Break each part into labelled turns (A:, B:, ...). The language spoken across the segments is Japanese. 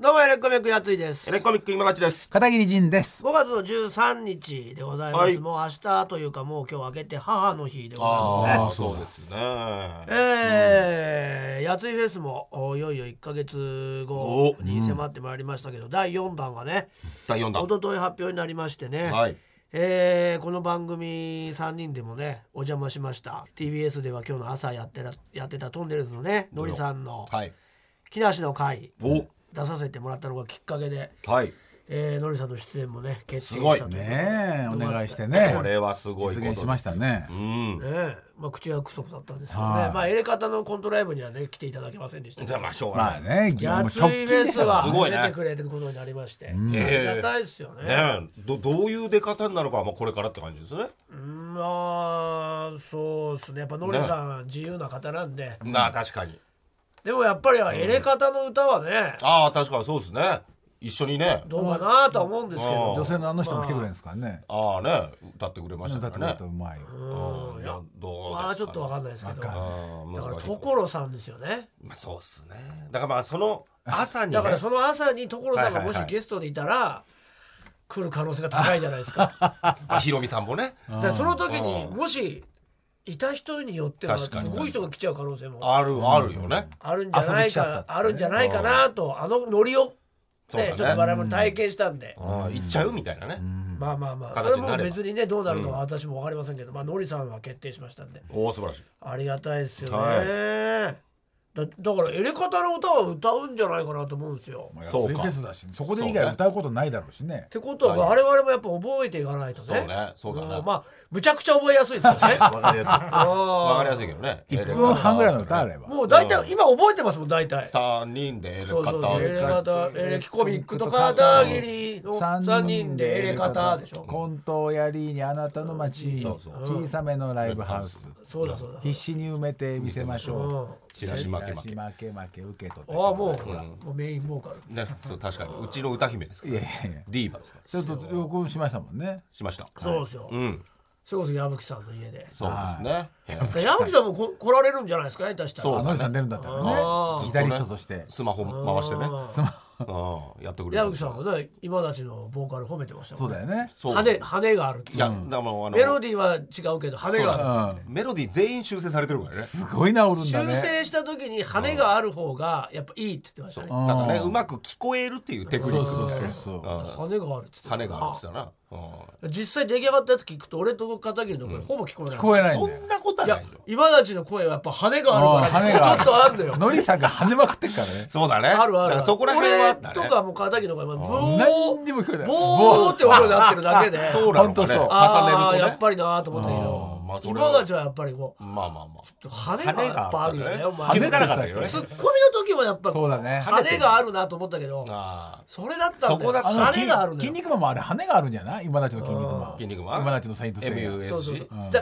A: どうもエレコミックやついです。
B: エレコミック今立ちです。
C: 片桐仁です。
A: 5月の13日でございます、
B: はい。
A: もう明日というかもう今日明けて母の日でございますね。
B: ああそうですね。
A: えーやついフェスもおいよいよ1か月後
B: お。
A: に迫ってまいりましたけど、第4弾がね
B: 第4弾。
A: 一昨日発表になりましてね、
B: はい。
A: えーこの番組3人でもねお邪魔しました。TBS では今日の朝やってたやってたトンネルズのねのりさんの
B: はい。
A: 木梨の会。
B: お
A: 出させてもらったのがきっかけで、
B: はい。
A: えーのりさんの出演もね決定
B: すごい
A: したという
C: ね。えお願いしてね。
B: これはすごいこと
C: 実現しましたね。
B: うん。
A: ねえ。まあ、口はクソだったんですけどね、
C: はい。
A: まあエレカタのコントライブにはね来ていただけませんでした
B: じゃあまあしょうが
C: まあ
B: ない
C: ね
A: や
C: もう
A: ついフェスは
B: すごいね。
A: 出てくれることになりまして、
B: ええ
A: ありがたいですよね。
B: ねえ。どどういう出方になるかはまあこれからって感じですね。
A: うんまあそうですね。やっぱノリさん、自由な方なんで。
B: なあ確かに
A: でもやっぱりエレカタの歌はね、
B: ああ確かにそうですね。一緒にね。
A: どうかなとは思うんですけど、
B: うん。
C: 女性のあの人も来てくれるんですからね。
B: ああね歌ってくれましたからね。
C: うまいよ。
A: うん。いや
B: うん。いやどうですかね。
A: まあちょっとわかんないですけど。だ
C: わ
A: から所さんですよね。
B: まあそうっすね。だからまあその朝にね。
A: だからその朝に所さんがもしゲストでいたら来る可能性が高いじゃないですか。
B: あひろみさんもね。
A: その時に
B: うん。
A: もしいた人によってはすごい人が来ちゃう可能性も。
B: あるあるよね。
A: あるんじゃないかあるんじゃないかなとあのノリを
B: ね。
A: ねちょっと我々も体験したんで。
B: ああ行っちゃうみたいなね。
A: まあまあまあそれも別にねどうなるかは私も分かりませんけどまあノリさんは決定しましたんで。
B: おお素晴らしい。
A: ありがたいですよ
B: は
A: ねだだからエレカタの歌は歌うんじゃないかなと思うんですよ。
C: まあ
B: そうか。
C: 安いフェスだしそこで以外歌うことないだろうしね。
A: ってことは我々もやっぱ覚えていかないとね。
B: そうね。そうだね。
A: んまあむちゃくちゃ覚えやすいですよね。
B: わかりやすい。
A: あ
B: わかりや
A: ー
B: すいけどね。
C: 1分半ぐらいの歌あれば。
A: もう大体今覚えてますもん大体。
B: 三人でエレ
A: そうそうそう。エレ
B: 方
A: カタエレキコミックと片桐の3人で。エレカタでしょ。
C: コントをやりにあなたの街小さめのライブハウス
A: そうだそうだ。
C: 必死に埋めてみせましょう。
B: チラシ負け負け。
C: 負け負け受け取って。
A: ああもう,、もうメインボーカル。
B: ねそう確かに。うちの歌姫ですから。
C: いやいやいや。
B: ディーバですから。
C: ちょっと録音しましたもんね。
B: しました。
A: そうですよ、
B: うん。
A: それこそ矢吹さんの家で。
B: そうですね。
A: 矢吹さん。もこ来られるんじゃないですか？下手したら。
B: そう
C: あのりさん出るんだったらね。ギタリストとして。
B: スマホ回してね。
A: あ
C: スマ
B: うんやってくれる
A: 矢吹さんはね今たちのボーカル褒めてましたもんね。
C: そうだよね。
B: そう。
A: 羽羽があるって
B: いやだからもうあの
A: メロディーは違うけど羽がある
C: う。ん
B: メロディー全員修正されてるからね。
C: すごい治るんだ
A: 修
C: ね
A: 正した時に羽がある方がやっぱいいって言ってましたね。
C: うん。
B: なんかねうまく聞こえるっていうテクニック
C: そうそうそうそう
B: う。ん。
A: 羽があるって言ってた。
B: 羽があるって言ってたな。うん。
A: 実際出来上がったやつ聞くと俺と片桐の声ほぼ聞こえない、
C: 聞こえないんだよ。
B: そんなことはい
A: や
B: ないでしょ。
A: 今たちの声はやっぱ羽がある
C: あー
A: から
C: 羽がある。
A: ちょっとあるんだよ。
C: のりさんが跳ねまくってっからね。
B: そうだね。
A: あるある。
B: だからそこら辺はあったね。
A: 俺とかもう片桐の声はボ
C: 何にも聞こえない。
A: ボーって音になってるだけで
B: そうなのかね。重ねるとね。
A: やっぱりなと思ったけ
B: あー
A: ど
B: まあ
A: 今たちはやっぱりこう
B: まあまあまあ。
A: 羽がやっぱあるよねお前。
B: 気づかなかったけどね。
A: ツッコミの時もやっぱ
C: そうだね。
A: 羽があるなと思ったけど
B: ああ
A: それだったんだよ。
B: そこだった。
C: あの
A: 羽があるのよ。
C: 筋肉マンもあれ羽があるんじゃない？今立ちの筋肉マン。
B: 筋肉マン。
C: 今立ちのサイントセイヤ
A: そうそうそう。
C: うん。
A: うま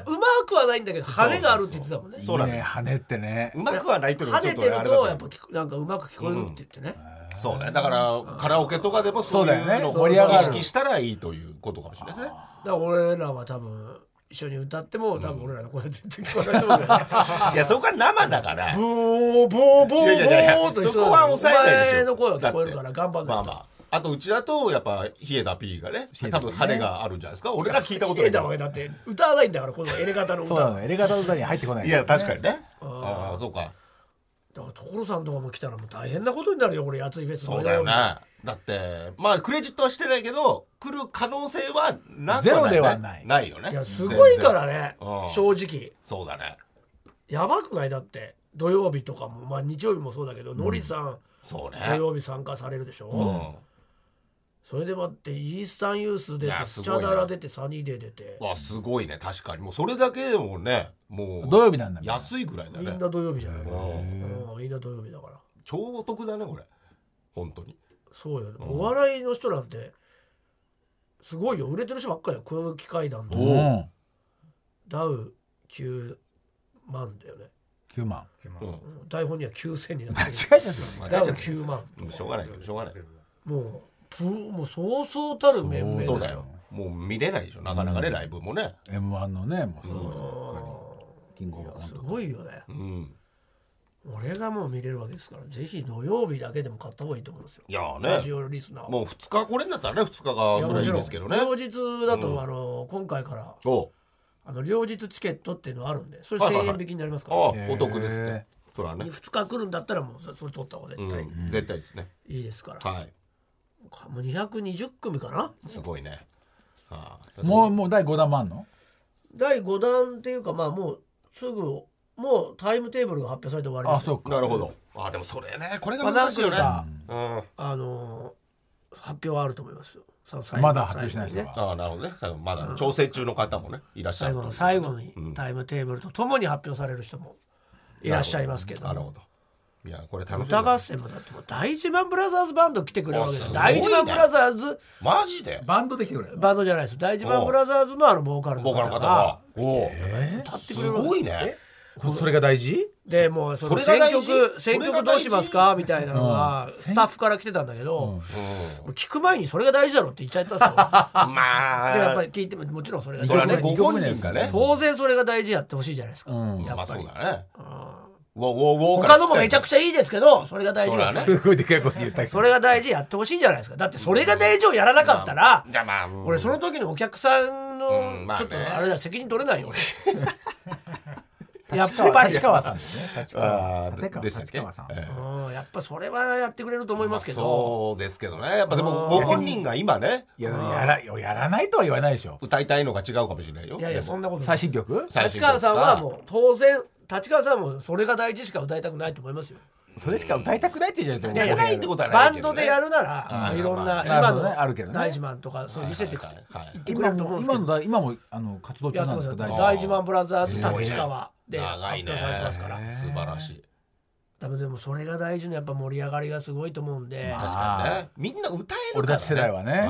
A: くはないんだけど羽があるって言ってたもんね。
B: そうなの
C: いいね羽ってね。
B: うまくはないっていうのがちょっと
A: 跳ねてるとやっぱなんかうまく聞こえるって言ってね、
B: そうね。だからカラオケとかでもそういうのを意識したらいいということかもしれないですね。
A: だから俺らは多分一緒に歌っても多分俺らの声全然聞こえないと思う
B: いやそこは生だから。
A: ブーボーボーボ
B: いやいやいや
A: ーっと
B: そこは抑えないでしょ。
A: の声は聞こえるから頑張んないと
B: まあまあ。あとうちだとやっぱ冷えた P がね多分晴れがあるんじゃないですか。俺が聞いたことないけど
A: だわだって歌わないんだからこのエレガタの歌。
C: そうエレガタの歌に入ってこない。
B: いや確かにね。ああそうか
A: だから所さんとかも来たらもう大変なことになるよ俺やついフェス
B: そうだよねだってまあクレジットはしてないけど来る可能性はなく
C: ゼロ
B: ね
C: ではない。
B: ないよね。
A: いやすごいからね
B: うん。
A: 正直。
B: そうだね。
A: やばくない？だって土曜日とかもまあ日曜日もそうだけどのりさん
B: そうね。
A: 土曜日参加されるでしょ、
B: うん
A: それで待ってイースタンユース出
B: い
A: てスチャダラ出てサニーデー出て。
B: わすごいね。確かに。もうそれだけでもねもう
C: 土曜日なんだ
B: 安いぐらいだね。
A: みんな土曜日じゃない。
B: うん
A: うんみんな土曜日だから。
B: 超お得だねこれ。本当に。
A: そうよ。お笑いの人なんてすごいよ。売れてる人ばっかりよ。空気階段と
B: お
C: う。ん
A: ダウ9万だよね。
C: 9万。
B: うん。
A: うん。台本には9000になってる。
C: 間違えたぞ
A: ダウ9万。
B: うんしょうがない。けどしょうがない。
A: もうプもうそうそうたる面々です
B: そうだよ。もう見れないでしょ。なかなかねライブもね。
C: M1 のねもうそうばっかりキングオブコン
A: す
C: ト
A: ごいよね。
B: うん。
A: 俺がもう見れるわけですからぜひ土曜日だけでも買った方がいいと思いますよ。
B: いや
A: ラジ
B: ね
A: オリスナー。は
B: もう2日これになったらね2日がそれいいですけどね。
A: 両日だと、
B: うん。
A: あの今回から
B: おう。
A: あの両日チケットっていうのがあるんでそれ1000
B: はいはいはい。
A: 円引きになりますから、
B: ああ
C: へー
B: お得ですねそらね。
A: 2日来るんだったらもうそそれ取った方が
B: う
A: 絶対
B: ん。絶対ですね。
A: いいですから、
B: はい
A: もう220組かな。
B: すごいね。はあ。
C: もうもう第5弾もあんの？
A: 第5弾っていうかまあもうすぐもうタイムテーブルが発表されて終わりで
C: あそうか。
B: なるほど。あでもそれねこれが
A: まあ
B: 難しいよね。
A: 何
B: うん。
A: あのー発表はあると思いますよ。さ最後
C: まだ発表しない人は
B: ああなるほどね。最後まだ調整中の方もねいらっしゃる
A: 最後の最後に
B: うん
A: タイムテーブルとともに発表される人もいらっしゃいますけど
B: なるほどいやこれ楽しみ
A: 歌合戦もだってもう大自慢ブラザーズバンド来てくれるわけです
B: あすごいね
A: 大自慢ブラザーズ。
B: マジで？
C: バンドできてくれる
A: バンドじゃないです。大自慢ブラザーズのあのボーカルの
B: ボーカルの方
A: 方が
B: がおう
A: 歌って
B: す
A: くれるわけ
B: ごいね。
C: それが大事？
A: でもうその
B: れが大事？
A: 曲選
B: それが大事？
A: 曲どうしますか？みたいなのがスタッフから来てたんだけど、もう聞く前にそれが大事だろって言っちゃったんですよ。
B: ま
A: でやっぱ
B: あ
A: り聞いてももちろんそれが
B: それはね
C: 二
B: ご本人がね。
A: 当然それが大事やってほしいじゃないですか、
C: うん。
B: まあ
A: やっぱり、
B: そうだね。
A: うん
B: ウォーウォーウォー
A: 他のもめちゃく
B: ち
A: ちゃいいですけどそれが大事や
B: それはね。
C: すごいでかい声で言ったけど。
A: それが大事やってほしいじゃないですか。だってそれが大事をやらなかったら、
B: じゃあまあうん。
A: 俺その時のお客さんのちょっとあれだ責任取れないよ俺 やっぱり。
C: 立川さんですね立川さん。
B: ええ。
A: うんやっぱそれはやってくれると思いますけど、
B: そうですけどね。やっぱでもご本人が今ね。
C: いややらやらないとは言わないでしょ。
B: 歌いたいのが違うかもしれないよ。
A: いやいやそんなことない。
C: 最新曲？
A: 立川さんはもう当然立川さんもそれが大事しか歌いたくないと思いますよ。
C: それしか歌いたくないって言うじゃない
B: いやないってことはな
A: バンドでやるなら
B: うん。
A: いろんな
C: まあ
A: 今の
C: あるけどね。
A: 大自慢とかそう見せてくってくれ
C: 今
A: ると思うんですけど。
C: も今のだ今もあの活動中なんですか？大
A: ますよ大自慢ブラザーズ立川で発表されてますから。
B: 素晴らしい
A: 多分でもそれが大事のやっぱ盛り上がりがすごいと思うんで。
B: 確かにね。みんな歌えるからね。
C: 俺たち世代はね。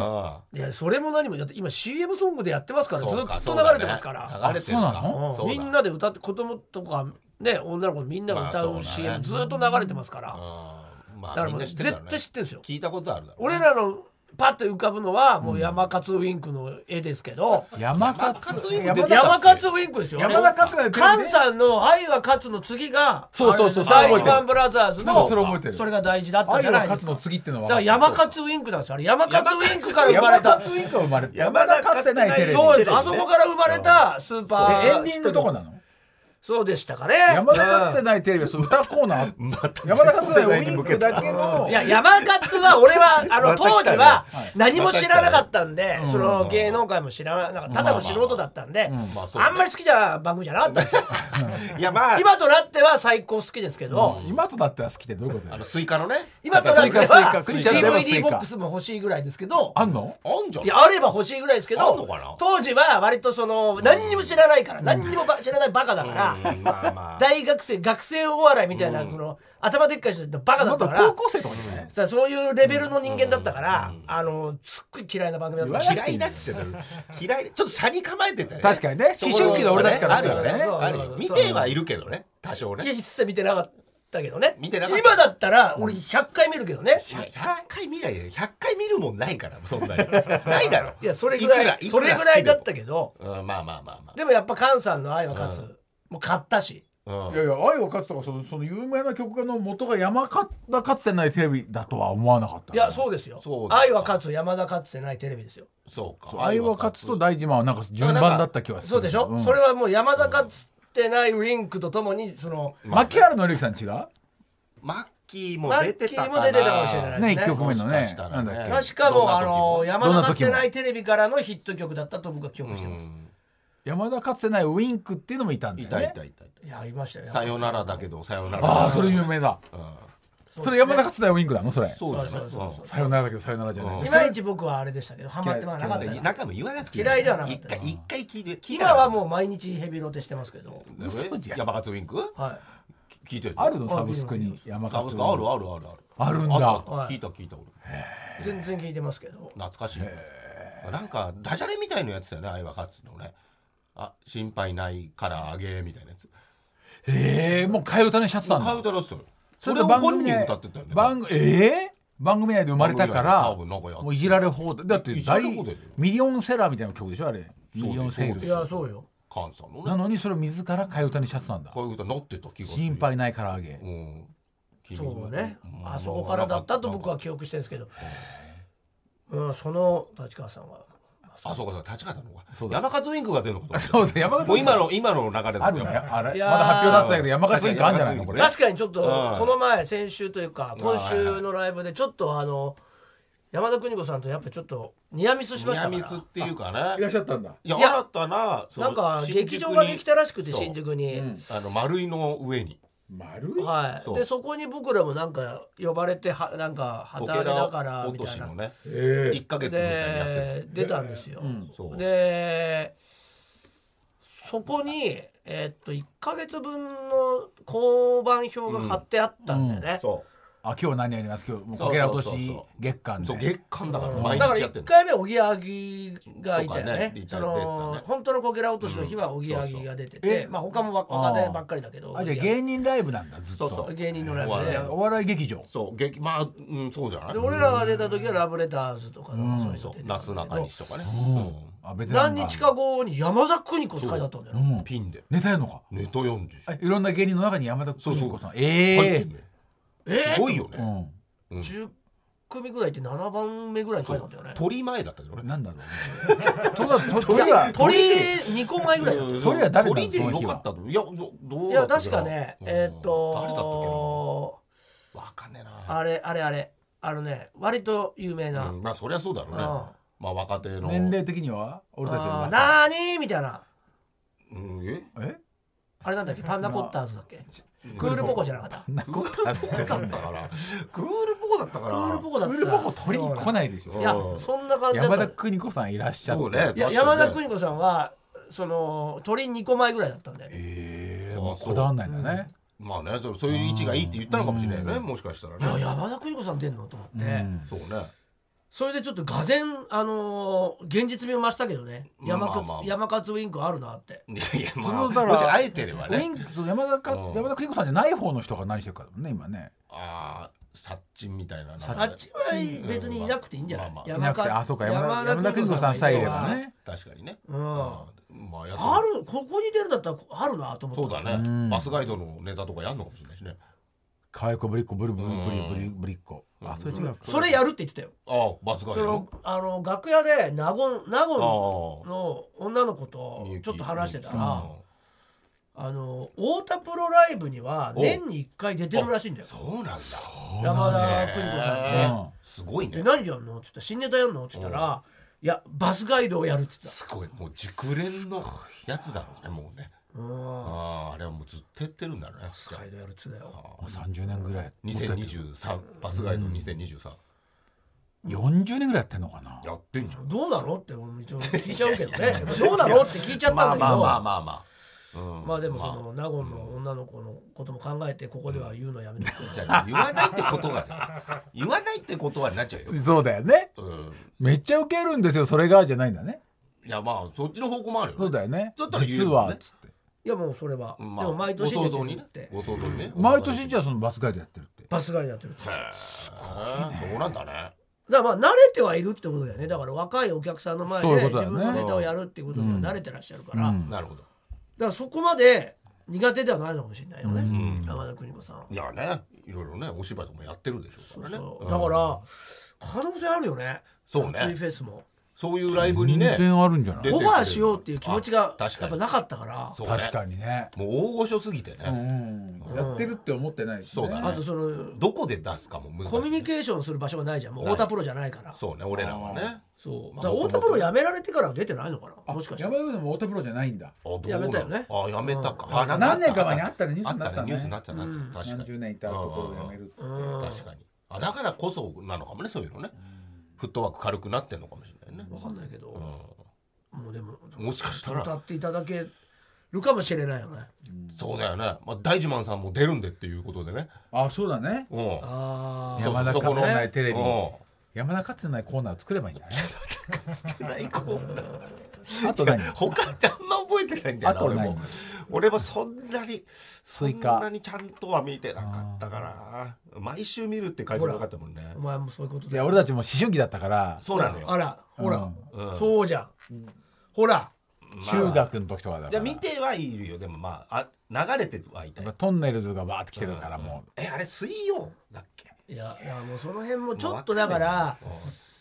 B: うん。
A: いやそれも何もだって今 CM ソングでやってますからずっと流れてますから。
B: 流れてるか。
C: あそうなの？
B: そう
A: んみんなで歌って子供とかね女の子みんなが歌う
B: まあそうだね
A: CM ずっと流れてますから。
B: うん。ま
A: だからもう
B: あみんな知って
A: 絶対知ってるんですよ。
B: 聞いたことあるだろうね。
A: 俺らのパッと浮かぶのはもう山勝ウインクの絵ですけど。
C: 山
B: 山
C: 勝
B: 勝ウインク。
C: 山
A: 勝ウインクですよ。
C: 山田勝が出てるね
A: 菅さんの「愛は勝つ」の次が
C: そうそうそう
A: 大一番ブラザーズの
C: それ覚えてる。
A: それが大事だった
C: 愛
A: じゃないですか。
C: は勝つの次っていうのは
A: だから山勝ウインクなんですよ。あれ山勝ウインクから生まれた。
C: 山勝ウインクが生まれた。
B: 山田
C: 勝ってないテレビ
A: そうです。あそこから生まれたスーパー
C: えエンディングどこなの
A: そうでしたかね。
C: 山田勝ってないテレビはそう歌コーナー
B: また
C: 山田勝ってないウインクだけの
A: いや山勝は俺はあの当時は
C: はい。
A: 何も知らなかったんで
C: うん。
A: その芸能界も知らなかった。ただの素人だったんで
B: まあ
A: んまり好きな番組じゃなかったんですよ。
B: いやまあ
A: 今となっては最高好きですけど。
C: 今となっては好きってどういうこと
B: あのスイカのね。
A: 今となっては DVD
C: カ
A: ボックスも欲しいぐらいですけど。
C: あんの？
B: あんじゃん。
A: いやあれば欲しいぐらいですけど
B: あんのかな？
A: 当時は割とその何にも知らないから何にもば知らないバカだから
B: うんまあまあ。
A: 大学生学生お笑いみたいなその頭でっかい人ってバカだ
C: もった
A: から。
C: 高校生とかじゃない
A: そういうレベルの人間だったから、あのすっごい嫌いな番組だった。
B: 嫌いだっつって嫌いでちょっと車に構えてたよね。
C: 確かにね。思春期の俺たちから
B: あるよね。あるよ見てはいるけどね。多少
A: いや
B: ね
A: 一切見てなかったけどね。
B: 見てなかった。
A: 今だったら俺100回見るけどね、
B: 100回見ないで100回見るもんないからそんなに。ないだろ。
A: いやそれぐらい
B: く
A: それぐらいだったけど。
B: うんまあまあまあま
A: でもやっぱ菅さんの「愛は勝つ」もう買ったし。
B: あうん。
C: いやいや愛は勝つとかそのその有名な曲の元が山田勝ってないテレビだとは思わなかった
A: いやそうですよ。愛は勝つ山田勝つってないテレビですよ。
B: そうか。
C: 愛は勝つと大自慢はなんか順番だった気はする。
A: そうでしょ、
C: ん。
A: それはもう山田勝つってないウインクとともにその
C: 牧原紀之さん違う？
B: マッキーも
A: マ
B: 出てたかな。
A: ッキーも出てたかもしれない
C: ね
A: ですね。
C: 一曲目の
B: もしか
C: ね
B: したらね。
C: なんだっけ？
A: 確かもうあの山田
C: どんな時も。
A: 勝ってないテレビからのヒット曲だったと僕は記憶してます、
C: 山田勝ってないウインクっていうのもいたんだ
B: い
C: よね。
B: たいたいたい
A: いやいましたよ。
B: たさよならだけどさよなら。
C: ああそれ有名だ。
B: うん
C: それ山田勝ってないウインクなの？それ。
B: そうじゃない
A: そうそうそう
C: さよならだけどさよならじゃない。
B: うん。
A: いまいち僕はあれでしたけどハマってまなかった。
B: 中も言わなくていい
A: 嫌いではなかった。
B: 一回一回聞いて
A: 今はもう毎日ヘビロテしてますけど。
C: 嘘じゃん。
B: 山勝ウィンク？
A: は
B: 聞いてる？
C: あるの？サブスクに山
B: サブス
C: 勝
B: クあるあるあるある
C: ある。んだ。
B: 聞いた聞いた俺。
A: い全然聞いてますけど。
B: 懐かしい。なんかダジャレみたいなやつだよね愛は勝つのねあ心配ないからあげみたいなやつ。
C: ええもう替え歌のシャツなんだ。
B: 買うだろそれそ
C: れ
B: 本人
C: で番組内
B: 歌ってたよね。
C: 番組ええ番組内で生まれたからもういじられ放題。だって大ミリオンセラーみたいな曲でしょあれ。ミリオンセール
A: いやそうよ。
B: 菅さんの
C: な
B: ね
C: のにそれを自ら替え歌にしちゃってたんだ。
B: こういうことなってた気がする
C: 心配ない唐揚げ。
B: うん。
A: そうね。
B: 君
A: あそこからだったと僕は記憶してるんですけど、うん、その立川さんは
B: あそうかそうか。立川さんの
C: うだ。
B: が山勝ウインクが出るのかと思った。
C: そうだ山
B: もう今の今の流れだ
C: あるれ
A: いやー
C: まだ発表になってたけど山勝ウインクあるんじゃないのこれ。
B: ね
A: 確かに。ちょっと
B: うん。
A: この前先週というか今週のライブでちょっとあの山田邦子さんとやっぱちょっとニアミスしましたから。
B: ニアミスっていうか
C: いらっ
B: ね
C: しゃったんだ。
B: いや
A: いや
B: 新たな。その
A: なんか劇場ができたらしくて新宿に、
C: うん。
B: あの丸いの上に
C: 丸い？
A: はい。でそこに僕らもなんか呼ばれてはなんか
B: こ
A: 旗揚げだから
B: 落
A: みたいな。
B: ね
C: え。
B: 1か月みたいにやって
A: で
B: る
A: 出たんですよ、
C: うん。
A: でそこにえっと1か月分の交番表が貼ってあったんだよね、
B: そ
C: あ今日何やります？今日もうこけら落とし
B: そうそうそう
C: 月間で
B: そう月間だから
A: うん。
B: 毎
A: だから1
B: 日やってる
A: 回目おぎやはぎがいたよね。そ
B: ねいた出たね。
A: の本当のこけら落としの日はおぎやはぎが出て
C: うん。そうそう
A: てまあ他も若手ばっかりだけど
C: あじゃあ芸人ライブなんだずっと。
B: そうそう
A: 芸人のライブ
B: お笑い。
A: で
C: お笑い劇場。
B: そう劇まあうんそうじゃない？
A: で俺らが出た時はラブレターズとかの
C: うん。
A: そういう
B: そうなすなかにしとかね
A: 何日か後に山田邦子って書いてあったんだよ。
C: うん。
B: ピンで。
C: ネタやるのか
B: ネタ読んで
C: えいろんな芸人の中に山田邦子さん。
B: 入
C: ええ
B: ってんね
A: え
B: すごいよね。
C: うん。
B: うん。
A: 10組ぐらいって7番目ぐらいに書いてあったよね。
B: 鳥前だったけどね。
C: なんだろう 鳥は
A: 鳥2個前ぐらいだった
C: それは誰
B: 鳥でよかったといやどどう
A: いや確かね
B: うん。
A: えーっ
B: 誰だったっけかんねえな。
A: あれあれあれ。あのね割と有名な、
B: うん。まあそりゃそうだろうね。
A: うん。
B: まあ若手の。
C: 年齢的には？俺たちの
A: なーにーみたいな。
B: うんえ？
C: え？
A: あれなんだっけ？パンナコッターズだっけ？クールポコじゃなかった。
C: そんなことあって
B: だったから。クールポコだったか
A: クール
B: ら
A: ポコだった。
C: クールポコ取りに来ないでしょ。
A: いや
B: うん。
A: そんな感じだった。
C: 山田邦子さんいらっしゃって。
B: そうね。
A: 山田邦子さんはその鳥2個前ぐらいだったんだよね。
C: ええこだわんないんだね。
B: まあねそうそういう位置がいいって言ったのかもしれないねもしかしたら
A: いや
B: ね
A: 山田邦子さん出んの？と思って、
C: うん。
B: そうね
A: それでちょっとがぜんあのー現実味を増したけどね。山勝、
B: まあまあ。
A: 山勝ウインクあるなって。
B: いやいやまあもし会えてれば
C: ウイ
B: ね
C: ンク山田か
B: うん。
C: 山田邦子さんじゃない方の人が何してるかだもんね今ね。
B: ああサッチンみたいな
A: あっちは別にいなくていいんじゃない、
B: まあまあ
C: いなくて
A: 勝
C: あそうか山田山田邦子さんさえいればね。
B: 確かにね。
A: うん。
B: まあやって
A: あるここに出るんだったらあるなと思った。
B: そうだ
C: うん。
B: ねバスガイドのネタとかやんのかもしれないしね
C: 可愛い子ぶりっ子ブルブルブリ
B: うん
C: ブリブリっ子あそれ違うか。
A: それやるって言ってたよ。
B: ああバスガイド
A: そのあの楽屋で納言納言
B: あ。
A: の女の子とちょっと話してた
B: うん。
A: らあの太田プロライブには年に1回出てるらしいんだよ。
B: そうなんだ。
A: 山田邦子さんって。
B: へ
C: うん
B: すごいね。
A: で何やんの?」っつったら「新ネタやんの?」っつったら「いやバスガイドをやる」っつって
B: すごい。もう熟練のやつだろうねもうねあああれはもうずっとやってるんだね
A: バスガイドやるっつってたよ
C: もう30年ぐらい。
B: 2023バスガイド2023
C: 40年ぐらいやってんのかな。
B: やってんじゃん。
A: どうなのって俺も一応聞いちゃうけどね。どうなのって聞いちゃったんだけど。
B: まあまあまあまあまあうん。
A: まあでもその納言の女の子のことも考えてここでは言うのやめて。くれ
B: じゃあ言わないってことがさ言わないってことはなっちゃうよ、
C: そうだよね。
B: うん、
C: めっちゃウケるんですよそれがじゃないんだね。
B: いやまあそっちの方向もあるよ、ね、
C: そうだよね。
B: だったら言う
C: 実はつって
A: いやもうそれは、
B: まあ、
A: でも毎年出て
B: ご想像にね。
A: るって
B: ご想像に。ね
C: 毎年じゃあそのバスガイドやってるって。
A: バスガイドやってるってだか
B: へえそうなんだね。
A: らまあ慣れてはいるってことだよね。だから若いお客さんの前で自分のネタをやるっていうことには慣れてらっしゃるから、
C: うん。
B: なるほど。
A: だからそこまで苦手ではないのかもしれないよね、
C: うん。
A: 山田邦子さん。
B: いやねいろいろねお芝居とかもやってるでしょうからね。
A: そう
B: う。ん
A: だから可能性あるよね。
B: そうね。
A: 熱いフェスも
B: そういうライブにね
C: 全然あるんじゃない？
A: オファーしようっていう気持ちが
B: あ確かに。
A: やっぱなかったから。
B: そうね。
C: 確かにね。
B: もう大御所すぎてね、
C: うんやってるって思ってないしね。
B: そうだね。
A: あとその
B: どこで出すかも難し
A: コミュニケーションする場所がないじゃんもう
B: ない。
A: 太田プロじゃないから。
B: そうね俺らはね。
A: そう。
B: まあ
A: だから太田プロ辞められてからは出てないのかな？もしかして。
C: 山田君でも太田プロじゃないんだ。
B: あどう
A: やめたよね。
B: あやめたか、
A: うん。
B: あなんかあった
C: 何年か前にあったねニュースになってた
B: ニュースになってたな。ってた確かに。
C: 何十年いたところを辞めるっつって。
A: うん。
B: 確かに。あだからこそなのかもねそういうのね。フットワーク軽くなってんのかもしれないね、
A: わかんないけど。
B: う
A: もうでも
B: ん、もしかしたら。
A: 歌っていただけるかもしれないよね。
B: そうだよね、まあ、大自慢さんも出るんでっていうことでね。
C: あそうだね。
B: うん。
A: あ
B: そう
C: 山田かつてないテレビ。
B: うん。
C: 山田かつてないコーナー作ればいいんじゃない
B: ないコーナー
C: あと何？
B: 他ってあんま覚えてないんだよな
C: あと何？
B: 俺も。俺もそんなにそんなにちゃんとは見てなかったから。毎週見るって書いてなかったもんね。
A: お前もそういうことで
C: いや俺たちも思春期だったから。
B: そうなのよ。
A: あらほら
B: うん。
A: そうじゃん。ほら。
C: 中学の時とかだから。
B: 見てはいるよ。でもまああ流れてはいたよ。
C: トンネルズがバーって来てるからも
B: えあれ水曜だっけ？
A: いやいやもうその辺もちょっとだから
C: う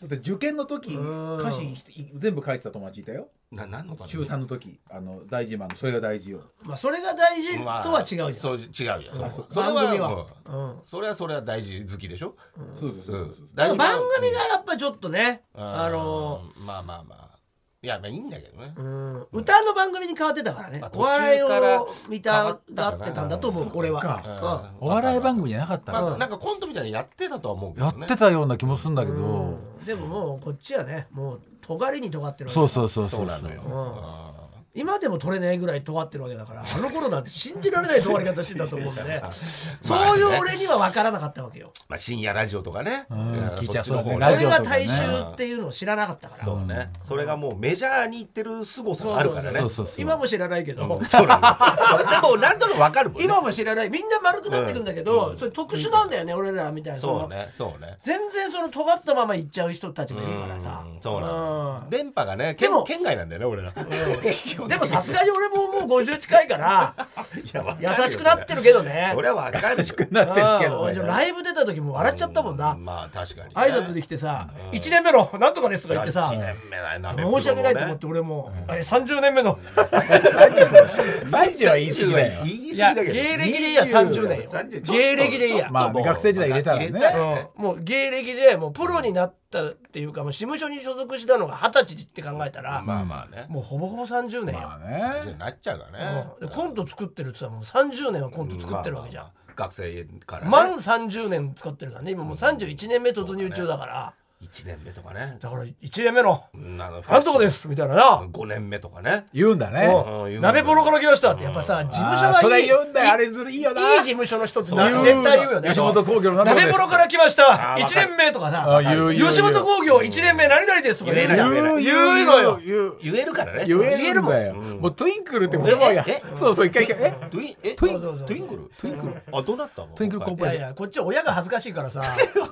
C: だって受験の時
A: うん。
C: 歌詞全部書いてた友達いたよ。
B: な何の
C: 中3の時あの大事マンのそれが大事よ。
A: まあそれが大事とは違うじゃん、
B: そう違うよ、そうそれ
A: 番組は。
B: は、うん。
A: うん。
B: それはそれは大事好きでしょ、
C: そうそうそうそう
A: だから番組
B: が
A: がやっぱちょっとね、あの
B: まあまあまあいやまあいいんだけどね、
A: うん、歌の番組に変わってたからね。
B: まあ、
A: お笑い
B: 途中から
A: を見たがってたんだと思う俺は。
C: か。
B: うん。
C: お笑い番組じゃなかったの？
B: まあなんかコントみたいにやってたとは思うけどね。
C: やってたような気もするんだけど。
A: うん。でももうこっちはねもう尖りに尖ってるわけ
C: そうそうそうそう
B: そう。なのよ、
A: うん今でも取れないぐらい尖ってるわけだからあの頃なんて信じられない尖り方してたと思うんでね。そういう俺には分からなかったわけよ。
B: まあ、深夜ラジオとかね、
C: ん
B: いや
C: 聞いちゃう
B: そっちの方ね。
A: 俺が大衆っていうのを知らなかったから。
B: そうね、それがもうメジャーに行ってる凄さがあるからね。
C: そうそうそう
A: 今も知らないけど。
B: そうなんだ でもなんとなくわかるもんね。
A: 今も知らない。みんな丸くなってくんだけど、それ特殊なんだよね、俺らみたいな。そ
B: うねそうね。
A: 全然その尖ったまま行っちゃう人たちもいるからさ。
B: うん。そうなの。
A: うん。
B: 電波がね県外なんだよね俺ら
A: でもさすがに俺ももう50近いから
B: いやわかる
A: 優
B: よ
A: しくなってるけどね。
B: それはわかるよ。
C: なってるけどね。
A: ライブ出た時も笑っちゃったもんな、
B: まあ確かにね。
A: 挨拶できてさ「1年目のなんとかです」とか言ってさ申し訳ないと思って俺も「え30年目の。
C: 30は言い過ぎだよ。
B: 言い
A: いや芸歴でいいや30年よ。
B: 30
A: 芸歴でいいや、
C: まあね学生時代入れたらね
A: うんもう芸歴でもうプロになったっていうかもう事務所に所属したのが二十歳って考えたら、
B: まあまあね。
A: もうほぼほぼ30年よ、
C: まあね。
B: なっちゃうからね。
A: うん。でコント作ってるって言ったらもう30年はコント作ってるわけじゃん、
B: まあまあ学生からね。
A: 満30年使ってるからね。今もう31年目突入中だから、
B: 1年目とかね。
A: だから1年目の
B: うんあの「
A: なんとかです」みたいなな。
B: 5年目とかね。
C: 言うんだね。
A: うん。鍋ボロから来ました。ってやっぱさ事務所
C: あーそれ言うんだよ。あれずるいいよな。い
A: い事務所の人ってな
C: 言う。
A: 絶対言うよね。
C: 吉本興業の
A: 鍋ボロから来ました。
B: あー
A: 1年目とか
C: あ
A: さ吉本興業1年目何々ですとか言え
B: 言う
A: 言うのよ。
C: 言う。
B: 言えるからね。
C: 言えるんだよ。もうトゥインクルって言葉が
B: ええ？
C: そうそう一回一回。え？
B: トゥインえ？
C: トゥイン？
A: そうそうそう。
B: トゥインクル？トゥインクル。あどうなったの？
C: トゥインクルコーポ
A: い
C: レーション。
A: やいやこっちは親が恥ずかしいからさ。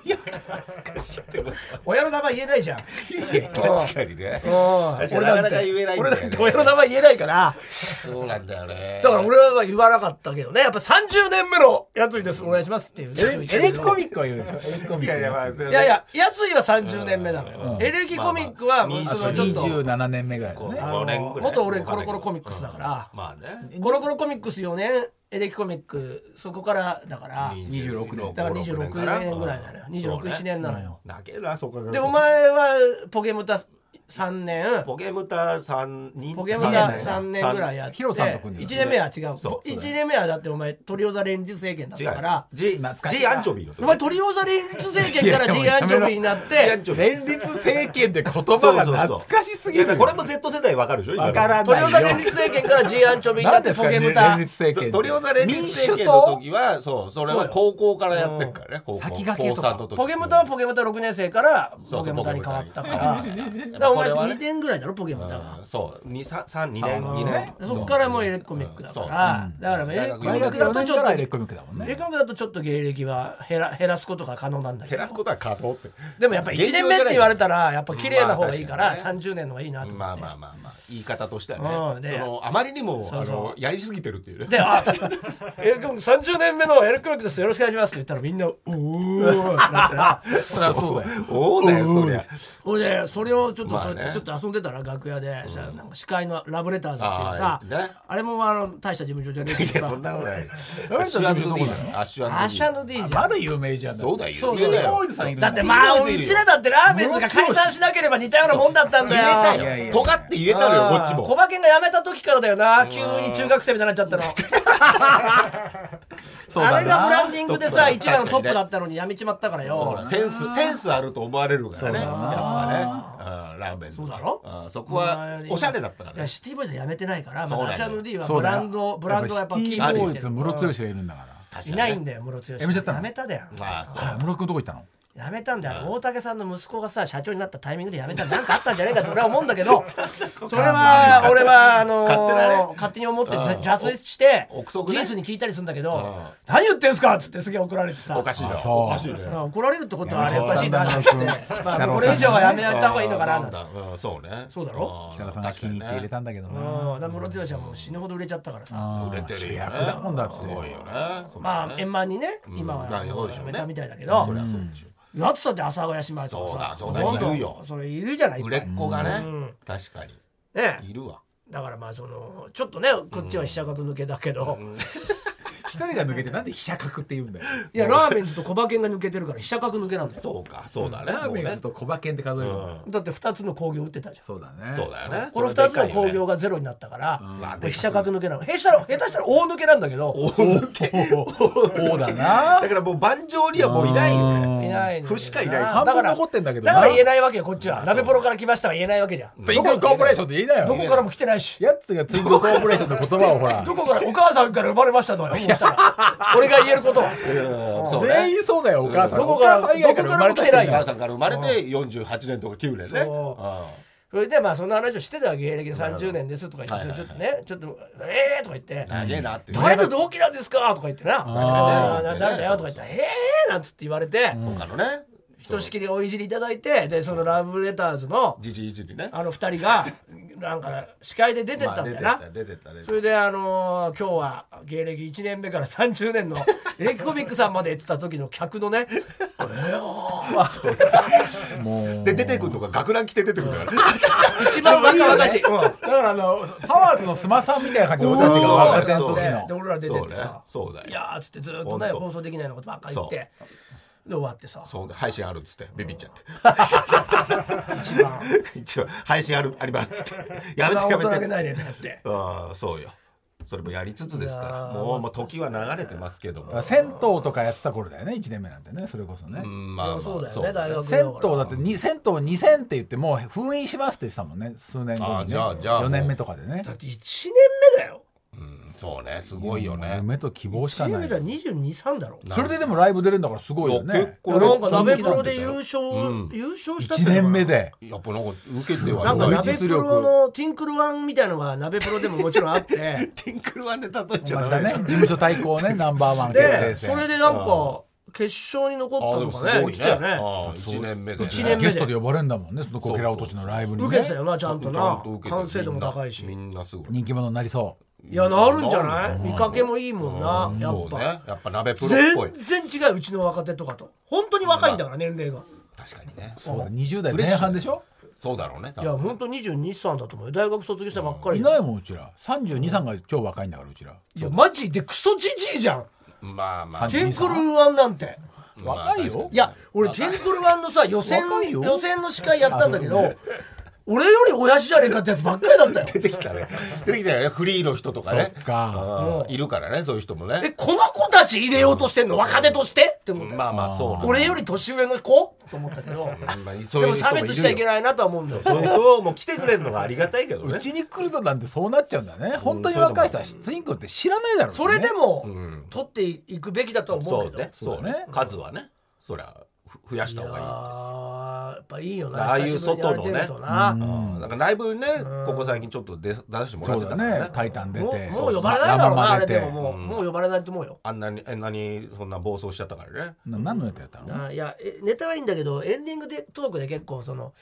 A: 親の名前言えないじゃん。
B: 確かにね。
A: うん。
B: 確かになかなか言えないんだよね。
A: 俺だって親の名前言えないから。
B: そうなんだよね。
A: だから俺は言わなかったけどね。やっぱ30年目のやついですお願いしますっていうね。
C: エレキコミックは言うよ。エレキコミ
B: いやいやまあ
C: ック
A: いやいややついは30年目なの。よエレキコミックはもうそのちょっと
C: 27年目ぐらいだね。
A: あの
B: 5年ぐらい。
A: 元俺コロコロコミックスだから。
B: まあね。
A: コロコロコミックス4年エレキコミックそこからだから。
C: 26年。
A: だから26年ぐらいなのよ267年。なのよ。
B: だけなそこ
A: でお前はポケムタ3年。
B: ポケムタ三人
A: ポケモンが3年ぐらいやって。
C: ヒロさんと組んで
A: 1
C: た
A: 年目は違う。
B: そう。
A: 1年目はだってお前トリオザ連立政権だったから。
B: ジ
C: 懐かしい
B: G アンチョビの
A: お前トリオザ連立政権から G アンチョビになって。
C: 連立政権って言葉が懐かしすぎる
B: これも Z 世代わかるでしょ
C: わから
A: トリオザ連立政権から G アンチョビになってポケムタ。
C: 連立政権
B: トリオザ連立政権の時はそうそれは高校からやってるからね高校
C: 先駆けとか。
A: ポケムタはポケムタ6年生からポケムタに変わったから。だからお
B: れはね。
A: 2年ぐらいだろポケムタが
B: うんそう。二三三二年。二年。
A: そこからもうエレコミックだから。だからエレコミッ
C: 大学4
A: クだとちょっと。
C: エレキコミックだもんね。
A: エレコミックだとちょっと芸歴は減ら減らすことが可能なんだけど。
B: 減らすことは可能って。
A: でもやっぱ1年目って言われたらやっぱ綺麗な方がいいから
B: まあ確か
A: 30年のがいいなと思って。
B: まあまあまあまあ言い方としては
A: うん
B: そのあまりにもあ
A: そうそう。
B: のやりすぎてるっていうね。
A: で、あ、エレコミック30年目のエレコミックです。よろしくお願いしますって言ったらみんな、おーってなってな。
C: そりゃそうだよ。
B: おおだよそりゃ。
A: それをちょっと、
B: まあね。
A: ちょっと遊んでたら楽屋で、さなんか司会のラブレターズっていうさ
B: あ、
A: れもあの大した事務所じゃねえけどさ、
B: そんなことない。ア
C: れ
B: ッシュアンド D アッシュ
A: アッシュ &D じゃん。
C: まだ有名じゃん。
B: そうだ有名だよ。
A: だってまあ、うちらだってラーメンズが解散しなければ似たようなもんだったんだよ。
B: 尖って言えたのよこっちも。
A: コバケンが辞めた時からだよな、急に中学生みたいになっちゃったの。あれがブラ
C: だ
A: ンディングでさ、一番のトップだったのに辞めちまったからよ。
B: センスセンスあると思われるからね。やっぱねうんラーメンズ
A: そうだろ？
B: うんそこはおしゃれだったからね。
A: いやシティボーイズは辞めてないから、まシャ &D はブランドブランドはやっぱキー
C: シティボーイズムロツヨシがいるんだから。
A: いないんだよムロツヨシ
C: 辞めちゃったの？
A: 辞めただよ。
B: まあ
C: あムロ君どこ行ったの？
A: 辞めたんだよ大竹さんの息子がさ社長になったタイミングで辞めた。んなんかあったんじゃないかと俺は思うんだけど。それは俺はあの
B: 勝手なね。
A: 勝手に思って
B: うん。
A: 邪推して
B: 憶測ね。
A: ギースに聞いたりするんだけど
B: うん「
A: 何言ってんすか!」っつってすげえ怒られてさ。
B: おかしいな
C: そう。
B: おかしいね。
A: うん怒られるってことはあれおかしいなって。まあこれ以上はやめた方がいいのかななんて。
B: だうんそうね。
A: そうだろ？
B: ん。
C: 北川さんが気に入って入れたんだけどな。
A: うん。だから室剛はもう死ぬほど売れちゃったからさ。
B: 売れてるよね。
C: 主役だもんだって。
B: すごいよね。
A: まあ円満にね
B: うん。
A: 今はやめたみたいだけど。
B: そりゃそうでしょ
A: やってたって朝ヶ谷姉妹と
B: そうだそうだいるよ。
A: それいるじゃない
B: 売れっ子がね
A: うん。
B: 確かに。
A: ね
B: いるわ。
A: だからまあそのちょっとねこっちは飛車角抜けだけど、
C: 一人が抜けてなんで飛車角って言うんだよ。
A: いやラーメンズと小馬券が抜けてるから飛車角抜けなんだよ。
B: そうかそうだね。
C: ラーメンズと小馬券って数える
A: だって2つの工業売ってたじゃん。
C: そうだね。
B: そうだよね。
A: この2つの工業がゼロになったから、飛車角抜けなの。下手したら下手したら大抜けなんだけど。
C: そうだな。
B: だからもう盤上にはもういないよね。
A: いないのよ
B: 負しかいない。
C: 半分
A: だから
C: 残ってんだけどな。
A: だから言えないわけよこっちは。鍋プロから来ましたは言えないわけじゃん。
C: トインクルコーポレーションって言いなよ
A: どこからも来てないし。
C: やつがトインクルコーポレーションの言葉をほら。
A: どこから？お母さんから生まれましたのよしたら俺が言えること
C: 全員そうだよお母さん。
A: どこから
C: お母さん以外から。生まれた人
A: どこからも来てないよ
B: お母さんから生まれて48年とか9年ね。
A: それでまあそんな話をしてたわ芸歴30年ですとか言って
B: はいはい
A: ちょっとねちょっと「ええ」とか言って。
B: うん長えなって「
A: 誰と同期なんですか?」とか言ってな「
C: かにね
A: あーな誰だよ」とか言ったら「ええ」なんつって言われて
B: 他のね。
A: ひとしきりおいじりいただいてでそのラブレターズの
B: じじいじりね。
A: あの二人がなんか司会で出てったんだよな。
B: まあ出てった出てった出て
A: それであのー今日は芸歴1年目から30年の エレキコミックさんまで言ってた時の客のね。
C: もう
B: で出てくるのが学ラン着て出てくるんだから。
A: 一番若々しい。うん。
C: だからあのパワーズのスマさんみたいな感じで俺たちが若手の時
A: で
C: の。
A: で俺ら出てってさ
B: そうねそうだよ。
A: いやーっつってずっとね放送できないようなことばっかり言ってで終わってさ。
B: そうで配信あるっつってビビっちゃって。
A: 一番。
B: 一応配信あるありますっつって。やめてやめて
A: 人げないねって
B: ああそうよ。それもやりつつですか
A: いやー
B: らもうもう時は流れてますけども。
C: 銭湯とかやってた頃だよね1年目なんてねそれこそね。
B: うんまあまあ
A: そうだよね大学
C: 銭湯だってに銭湯2000って言ってもう封印しますって言ってたもんね数年後
B: あ
C: にね。
B: じゃあじゃあもう。
C: 4年目とかでね。
A: だって1年目だよ。
B: うんそうねすごいよね。
C: 夢と希望しか
A: 1年
C: ない
A: 目だ223だろ。
C: それででもライブ出るんだからすごいよね。
B: 結構
A: なんか鍋プロで優勝
B: うん。
A: 優勝したって
C: 1年目で。
B: やっぱなんか受けては
A: なんか
C: すごい
A: 鍋プロのティンクルワンみたいのが鍋プロでももちろんあって。
B: ティンクルワンで例えちゃ
C: ま
B: ダメ
C: たね事務所対抗ね ナンバーワン決定
A: で
C: 戦
A: それでなんか決勝に残った
B: あで
A: とかね
B: ね。
A: 言ってたよね。
B: ああ一年目で
A: 年目
C: ゲストで呼ばれるんだもんねそのこけら落としのライブにね。
A: 受けてたよなちゃんと
B: ちゃ
A: な。完成度も高いし。
B: みんなすごい。
C: 人気者になりそ
A: いやなるんじゃない？見かけもいいもんなやっぱ。
B: ね。やっぱ鍋プロっぽい。
A: 全然違ううちの若手とかと。本当に若いんだから年齢が。
B: 確かにね。
C: うそうだ20代前半でしょ？
B: そうだろうね多
A: いや
B: 分
A: 本当二22歳だと思うよ。大学卒業したばっかり
C: いないもんうちら32歳が超若いんだからうちら。
A: いやマジでクソじじいじゃん。
B: まあまあ。
C: 30
A: テンクルワンなんて。
B: まあ
C: 若いよ
A: いや俺テンクルワンのさ予選予選の司会やったんだけど俺より親父じゃねえかってやつばっかりだったよ。
B: 出てきたね。出てきたよね。フリーの人とかね。
C: そっか。
B: うん。いるからねそういう人もね。
A: えこの子たち入れようとしてんの？若手として？って思った。よ
B: まあまあそうなんだ
A: 俺より年上の子？と思ったけど。
B: まあ
A: でも差別しちゃいけないなとは思うんだよ。
B: そう。いう人も来てくれるのがありがたいけどね。
C: うちに来るとなんてそうなっちゃうんだね。本当に若い人はツインクルって知らないだろうしね。
A: それでも
B: ん
A: 取っていくべきだとは思
B: そうう
A: けど
B: ね。そうね。数はね。そりゃ。ふ増やした方がいい
A: やっぱいいよな。
B: ああいう外
A: とな。
B: うん。なんかライブねここ最近ちょっと出出してもらってたからね。
C: ね「タイタン」出
A: も
C: て。
A: うもう呼ばれないだろうなあれでももう。もう呼ばれないと思うよ。
B: あんなにあんなにそんな暴走しちゃったからね。
C: な何のネタやったの？
A: あいやえネタはいいんだけどエンディングでトークで結構その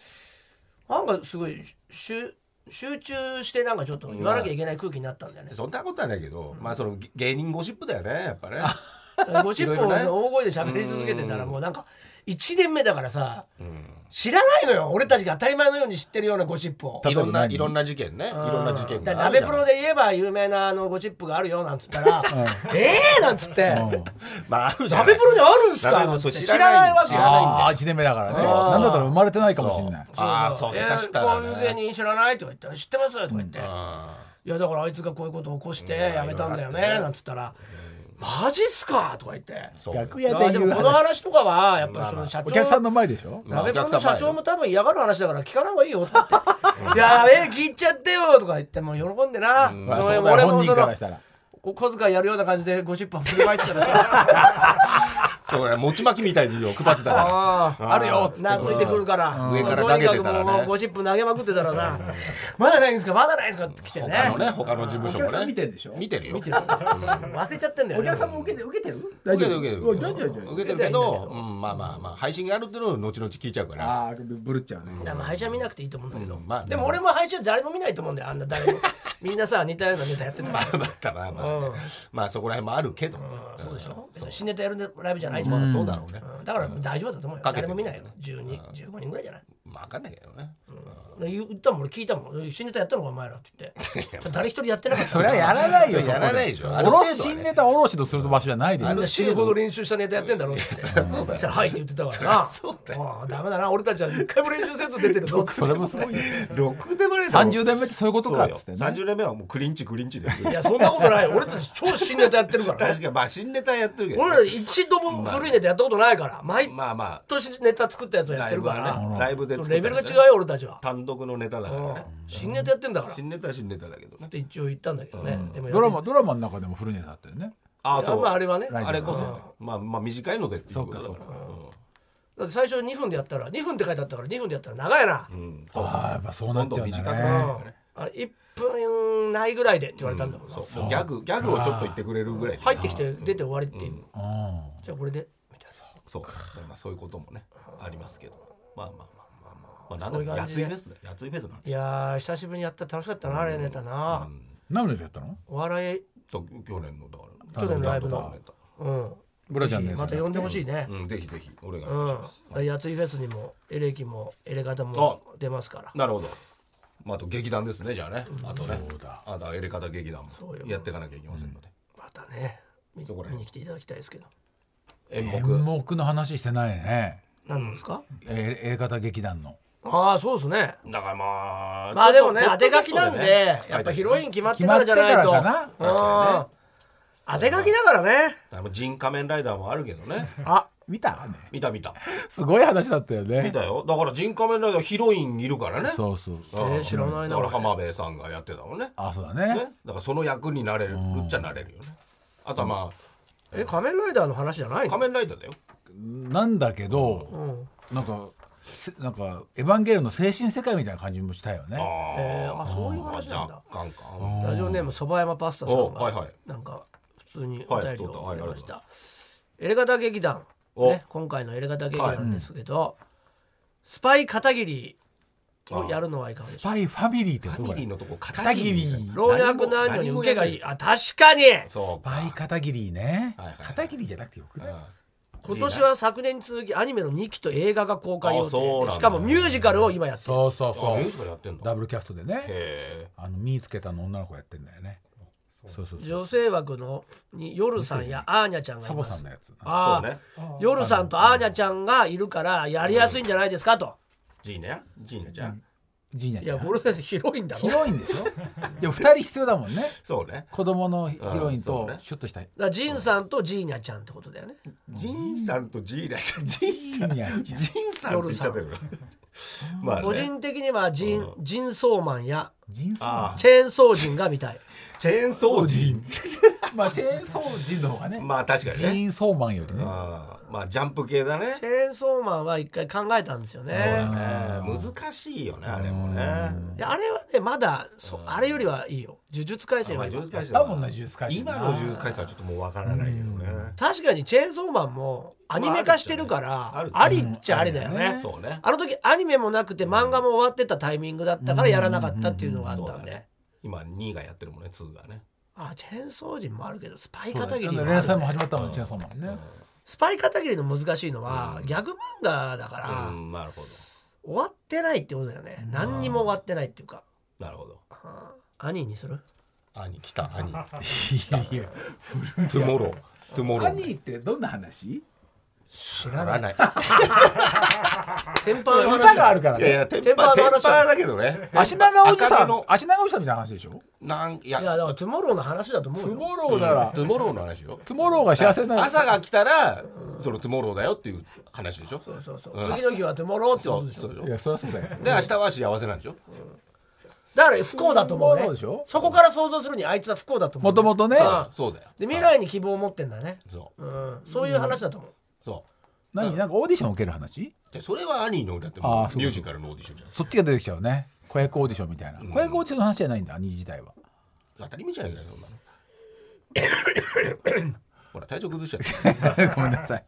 A: なんかすごい集集中してなんかちょっと言わなきゃいけない空気になったんだよね。
B: そんなことはないけどまあその芸芸人ゴシップだよねやっぱね。
A: ゴシップを大声で喋り続けてたら
B: うん
A: もうなんか1年目だからさ
B: うん。
A: 知らないのよ。俺たちが当たり前のように知ってるようなゴシップを。
B: いろんないろんな事件ね。いろんな事件
A: だから鍋プロで言えば有名なあのゴシップがあるよなんつったら「ええ!」なんつって。
C: うん。
B: まああるじゃ
A: 鍋プロにあるんすか？なんつって知らないわけ
B: 知らないんだ。よ
C: ああ1年目だからね。
A: そう
C: なんだったら生まれてないかもしれない。
B: ああそう
A: え
B: 下手したら
A: こういう芸
B: ね
A: 人知らないとか言ったら知ってますとか言って、
B: あ
A: いやだからあいつがこういうことを起こして
B: うん。
A: やめたんだよね。なんつったら「マジっすか!」とか言って。
C: 楽
A: いやで
C: 屋で言う
A: もこの
C: 話
A: 話とかはやっぱりその社長。
C: お客さんの前でしょ？
B: まあ
A: 鍋プロの
B: お客さん前
A: 社長も多分嫌がる話だから聞かない方がいいよとか言って「やべえ聞いちゃってよ」とか言ってもう喜んでな、
B: うん。
C: まあ
A: そ俺もその
C: 人からしたら。
A: こ小遣いやるような感じでゴシップ振りまいてたらさ
B: そうね餅巻きみたいに配ってたか
A: ああ
B: ら
C: あるよっつって。
A: 懐いてくるから。
B: 上から投げてたらね。
A: ゴシップ投げまくってたらな。まだないんですか？まだないんですか？って来てね。
B: 他のね他の事務所も
C: お客さん
B: ね
C: 見てんでしょ？
B: 見てるよ。
A: 見てる忘れちゃってんだよね。
C: お客さんも受けて受けてる？
B: 受けてる受けてる。受けてるけどうんまあまあまあ配信があるっていうのを後々聞いちゃうから。
C: ああブルっちゃうね。
A: 配信は見なくていいと思うんだけど、
B: うんまあね。
A: でも俺も配信は誰も見ないと思うんだよあんな誰も。みんなさ似たようなネタやってたら、
B: まあまあ
A: うん。
B: ねまあそこら辺もあるけど。
A: そうでしょ？新ネタやるライブじゃない
B: まあそうだろうね。
A: うん。だから大丈夫だと思うよ。誰も見ないよ12、15人ぐらいじゃない？
B: まあ分かんないけどね。
A: 言ったもん俺聞いたもん。新ネタやったのかお前らって言って。誰一人やってなかった
C: それはやらないよ
B: やらないでしょ。
C: ろ
B: 程度はね。
C: し新ネタおろしとする場所じゃないで
A: みん
C: よ
A: な死ぬほど練習したネタやってんだろうって。言ってそうだよ。じゃあはいって言ってたから。な
B: そうだ
A: ああダメだな。俺たちは一回も練習せず出てるぞ。って
C: それもすごいよ。
B: ろくでもない
C: 30年目ってそういうことかっ
B: そうよ
C: つってね。
B: 30年目はもうクリンチクリンチで。
A: いやそんなことない。よ俺たち超新ネタやってるから。
B: 確かにまあ新ネタやってるけど
A: 俺ら一度も古いネタやったことないから。毎
B: まあ。ま
A: 年ネタ作ったやつやってるから
B: ライブで
A: レベルが違う
B: よ
A: よ俺たちは。
B: 単独のネタだからね。
A: うん。新ネタやってんだから。っ
B: 新ネタは新ネタだけどね。
A: て一応言ったんだけどね。でも
C: ドラマドラマの中でも古いネタあったよね。
B: あ
A: あまああれはね
B: あれこそ。ねまあまあ短いのでっていう
C: そう
B: ことだか
C: かそうか。ら
A: だって最初2分でやったら2分って書いてあったから2分でやったら長いな。
B: うん。うんそう。
C: ああやっぱそうなっちゃうんだ
B: どんどん短くな
C: ね。
B: る
A: うん。あれ1分ないぐらいでって言われたんだもんな。
B: そう。もうギャグギャグをちょっと言ってくれるぐらいで。
A: 入ってきて出て終わりっていう。
C: うん。
A: じゃあこれでみたい
B: そうまあそういうこともねありますけど。まあまあまあなん
A: そういう
B: だやついフェスだやついフェスなん
A: ないやー久しぶりにやったら楽しかったなあれネタな。
C: 何のネタやったの？
A: お笑い
B: と去年のだから。
A: 去年のライブの。うん。
C: ブラジャーのやつ
A: ぜひまた呼んでほしいね。
B: うん。ぜひぜひお願いします。
A: やついフェスにもエレキもエレガタも出ますから。
B: なるほど。まああと劇団ですねじゃあね。あとね。
C: そうだ。
B: あとはエレカタ劇団も
A: そうよ。
B: やっていかなきゃいけませんので。
A: またね見
B: そこら辺。
A: 見に来ていただきたいですけど。
C: 演
B: 演目
C: 目の話してないね。
A: 何ですか？
C: え映画劇団の
A: ああそうですね。
B: だからまあ
A: まあでもね当て書きなんでやっぱヒロイン決まってからじゃないと。
C: 決まってからか
B: な。確かにね
A: うん。当て書きだからね。
B: 人仮面ライダーもあるけどね。
A: あ。
C: 見た？ね
B: 見た見た。
C: すごい話だったよ
B: 見
C: ね
B: たよ。だから人仮面ライダーヒロインいるからね。
C: そうそう
A: 知らないな。
B: だから
A: 俺
B: 浜辺さんがやってたのね。
C: あそうだ
B: ね。
C: ね。
B: だからその役になれるっちゃなれるよね。あとはま
A: え仮面ライダーの話じゃない
B: 仮面ライダーだよ。
C: なんだけど
A: うん。
C: なんかせなんかエヴァンゲリオンの精神世界みたいな感じもしたよね。
B: あ
A: えーあそういう話なんだ。ラジオネームそば山パスタさんが
B: おはいはい。
A: なんか普通にお便りを
B: はい
A: くれまし
B: は
A: たエレガタ劇団。
B: お。
A: ね今回のエレガタ劇団ですけどスパイ片桐をやるのはいかがでしょう？
C: スパイファミリーって
B: ファミリーのとこ
C: 片桐
A: 老若男女に受けがいい。あ確かに。
B: そう
C: スパイ片桐ね。
B: はいはいはい。
C: 片桐じゃなくてよくない？
A: 今年は昨年に続きアニメの2期と映画が公開予
B: あそうなんだ。
A: 定でしかもミュージカルを今やってる。
C: そうそうそ
B: あミュージ
C: う
B: カルやってんだ。
C: ダブルキャストでね。あの見つけたの女の子やってんだよね。そうそうそう。
A: 女性枠のに夜さんやアーニャちゃんが
C: サ
A: います。
C: ボさんのやつ
A: あー
B: そうね。
A: ヨルさんとアーニャちゃんがいるからやりやすいんじゃないですかと。
B: ジーネジーネちゃん
A: い
C: ジーニャちゃん
A: やこれヒロインだろ。
C: ヒロインでしょでも二人必要だもんね。
B: そうね。
C: 子供のヒロインとシュッとした。
A: だからジンさんとジーニャちゃんってことだよね。
B: ジンさんとジーネちゃん。ジン
C: ジーニャちゃん。
B: ジンさんって言っちゃってるまあね。
A: 個人的にはジン、ジンソーマンや
C: ジンソー
B: あ。
A: チェーンソージンが見たい
B: チェーンソージン。
C: まあチェーンソージンの方がね。
B: まあ確かに
C: ジ
B: ね
C: ーンソーマンよりね。
B: あー。まあジャンプ系だね。
A: チェーンソーマンは一回考えたんですよね。
B: ね。難しいよねあれもね。
A: いやあれはねまだそあれよりはいいよ。呪術廻戦
B: ま
A: は今
B: あ呪術廻戦
C: だもんな呪術廻戦
B: 今の呪術廻戦はちょっともうわからないけどね。
A: 確かにチェーンソーマンもアニメ化してるから
B: あ
A: りっちゃありだよね,、
C: うん。
B: そうね。
A: あの時アニメもなくて漫画も終わってたタイミングだったからやらなかったっていうのがあったんで、
B: 今2がやってるもんね2がね。
A: あチェーンソージンもあるけどスパイ片桐もある、
C: 連載も
A: ね、
C: 始まったもんチェーンソーマンね。
A: スパイ片桐の難しいのは、ギャグ漫画だから、
B: うんなるほ
A: 終わってないってことだよね。何にも終わってないっていうか。
B: どなるほど。
A: 兄にする？
B: 兄来た兄
C: いや
B: トゥモロートゥモロー
C: アニーってどんな話？
A: 知
B: ならない。
A: テンパーの
C: 歌
A: 話
C: があるからね
B: いやいやテン
A: パ
B: パテン
A: ーの話
B: パーだけどね。
C: 足長おじさん。
B: の。
C: 足長おじさんみたいな話でしょ？
B: なんいや。
A: いやだからトゥモローの話だと思うよ。
C: トゥモローなら
B: トゥモローの話よ。
C: トゥモローが幸せになる
B: 朝が来たらその tomorrow だよっていう話でしょ？
A: そうそうそう、
B: うん。
A: 次の日は tomorrow って
B: そ
A: ことでしょ。
C: いやそりゃそうだよ。
B: で明日は幸せなんでしょ？
A: だから不幸だと思うね。そこから想像するにあいつは不幸だと思う
C: もともとね
A: あ
B: そうだよ。
A: で未来に希望を持ってんだね。
B: そ
A: うん。そういう話だと思う、
B: そう。
C: 何？なんかオーディション受ける話？
B: でそれはアニーのだって
C: あ
B: も
C: ーそうう
B: ミュージカルのオーディションじゃん。
C: そっちが出てきちゃうね。子役オーディションみたいな、
B: うん。
C: 子役オーディションの話じゃないんだアニー自体は。
B: 当たり前じゃないかよそんなの。ほら体調崩しちゃって。
C: ごめんなさい。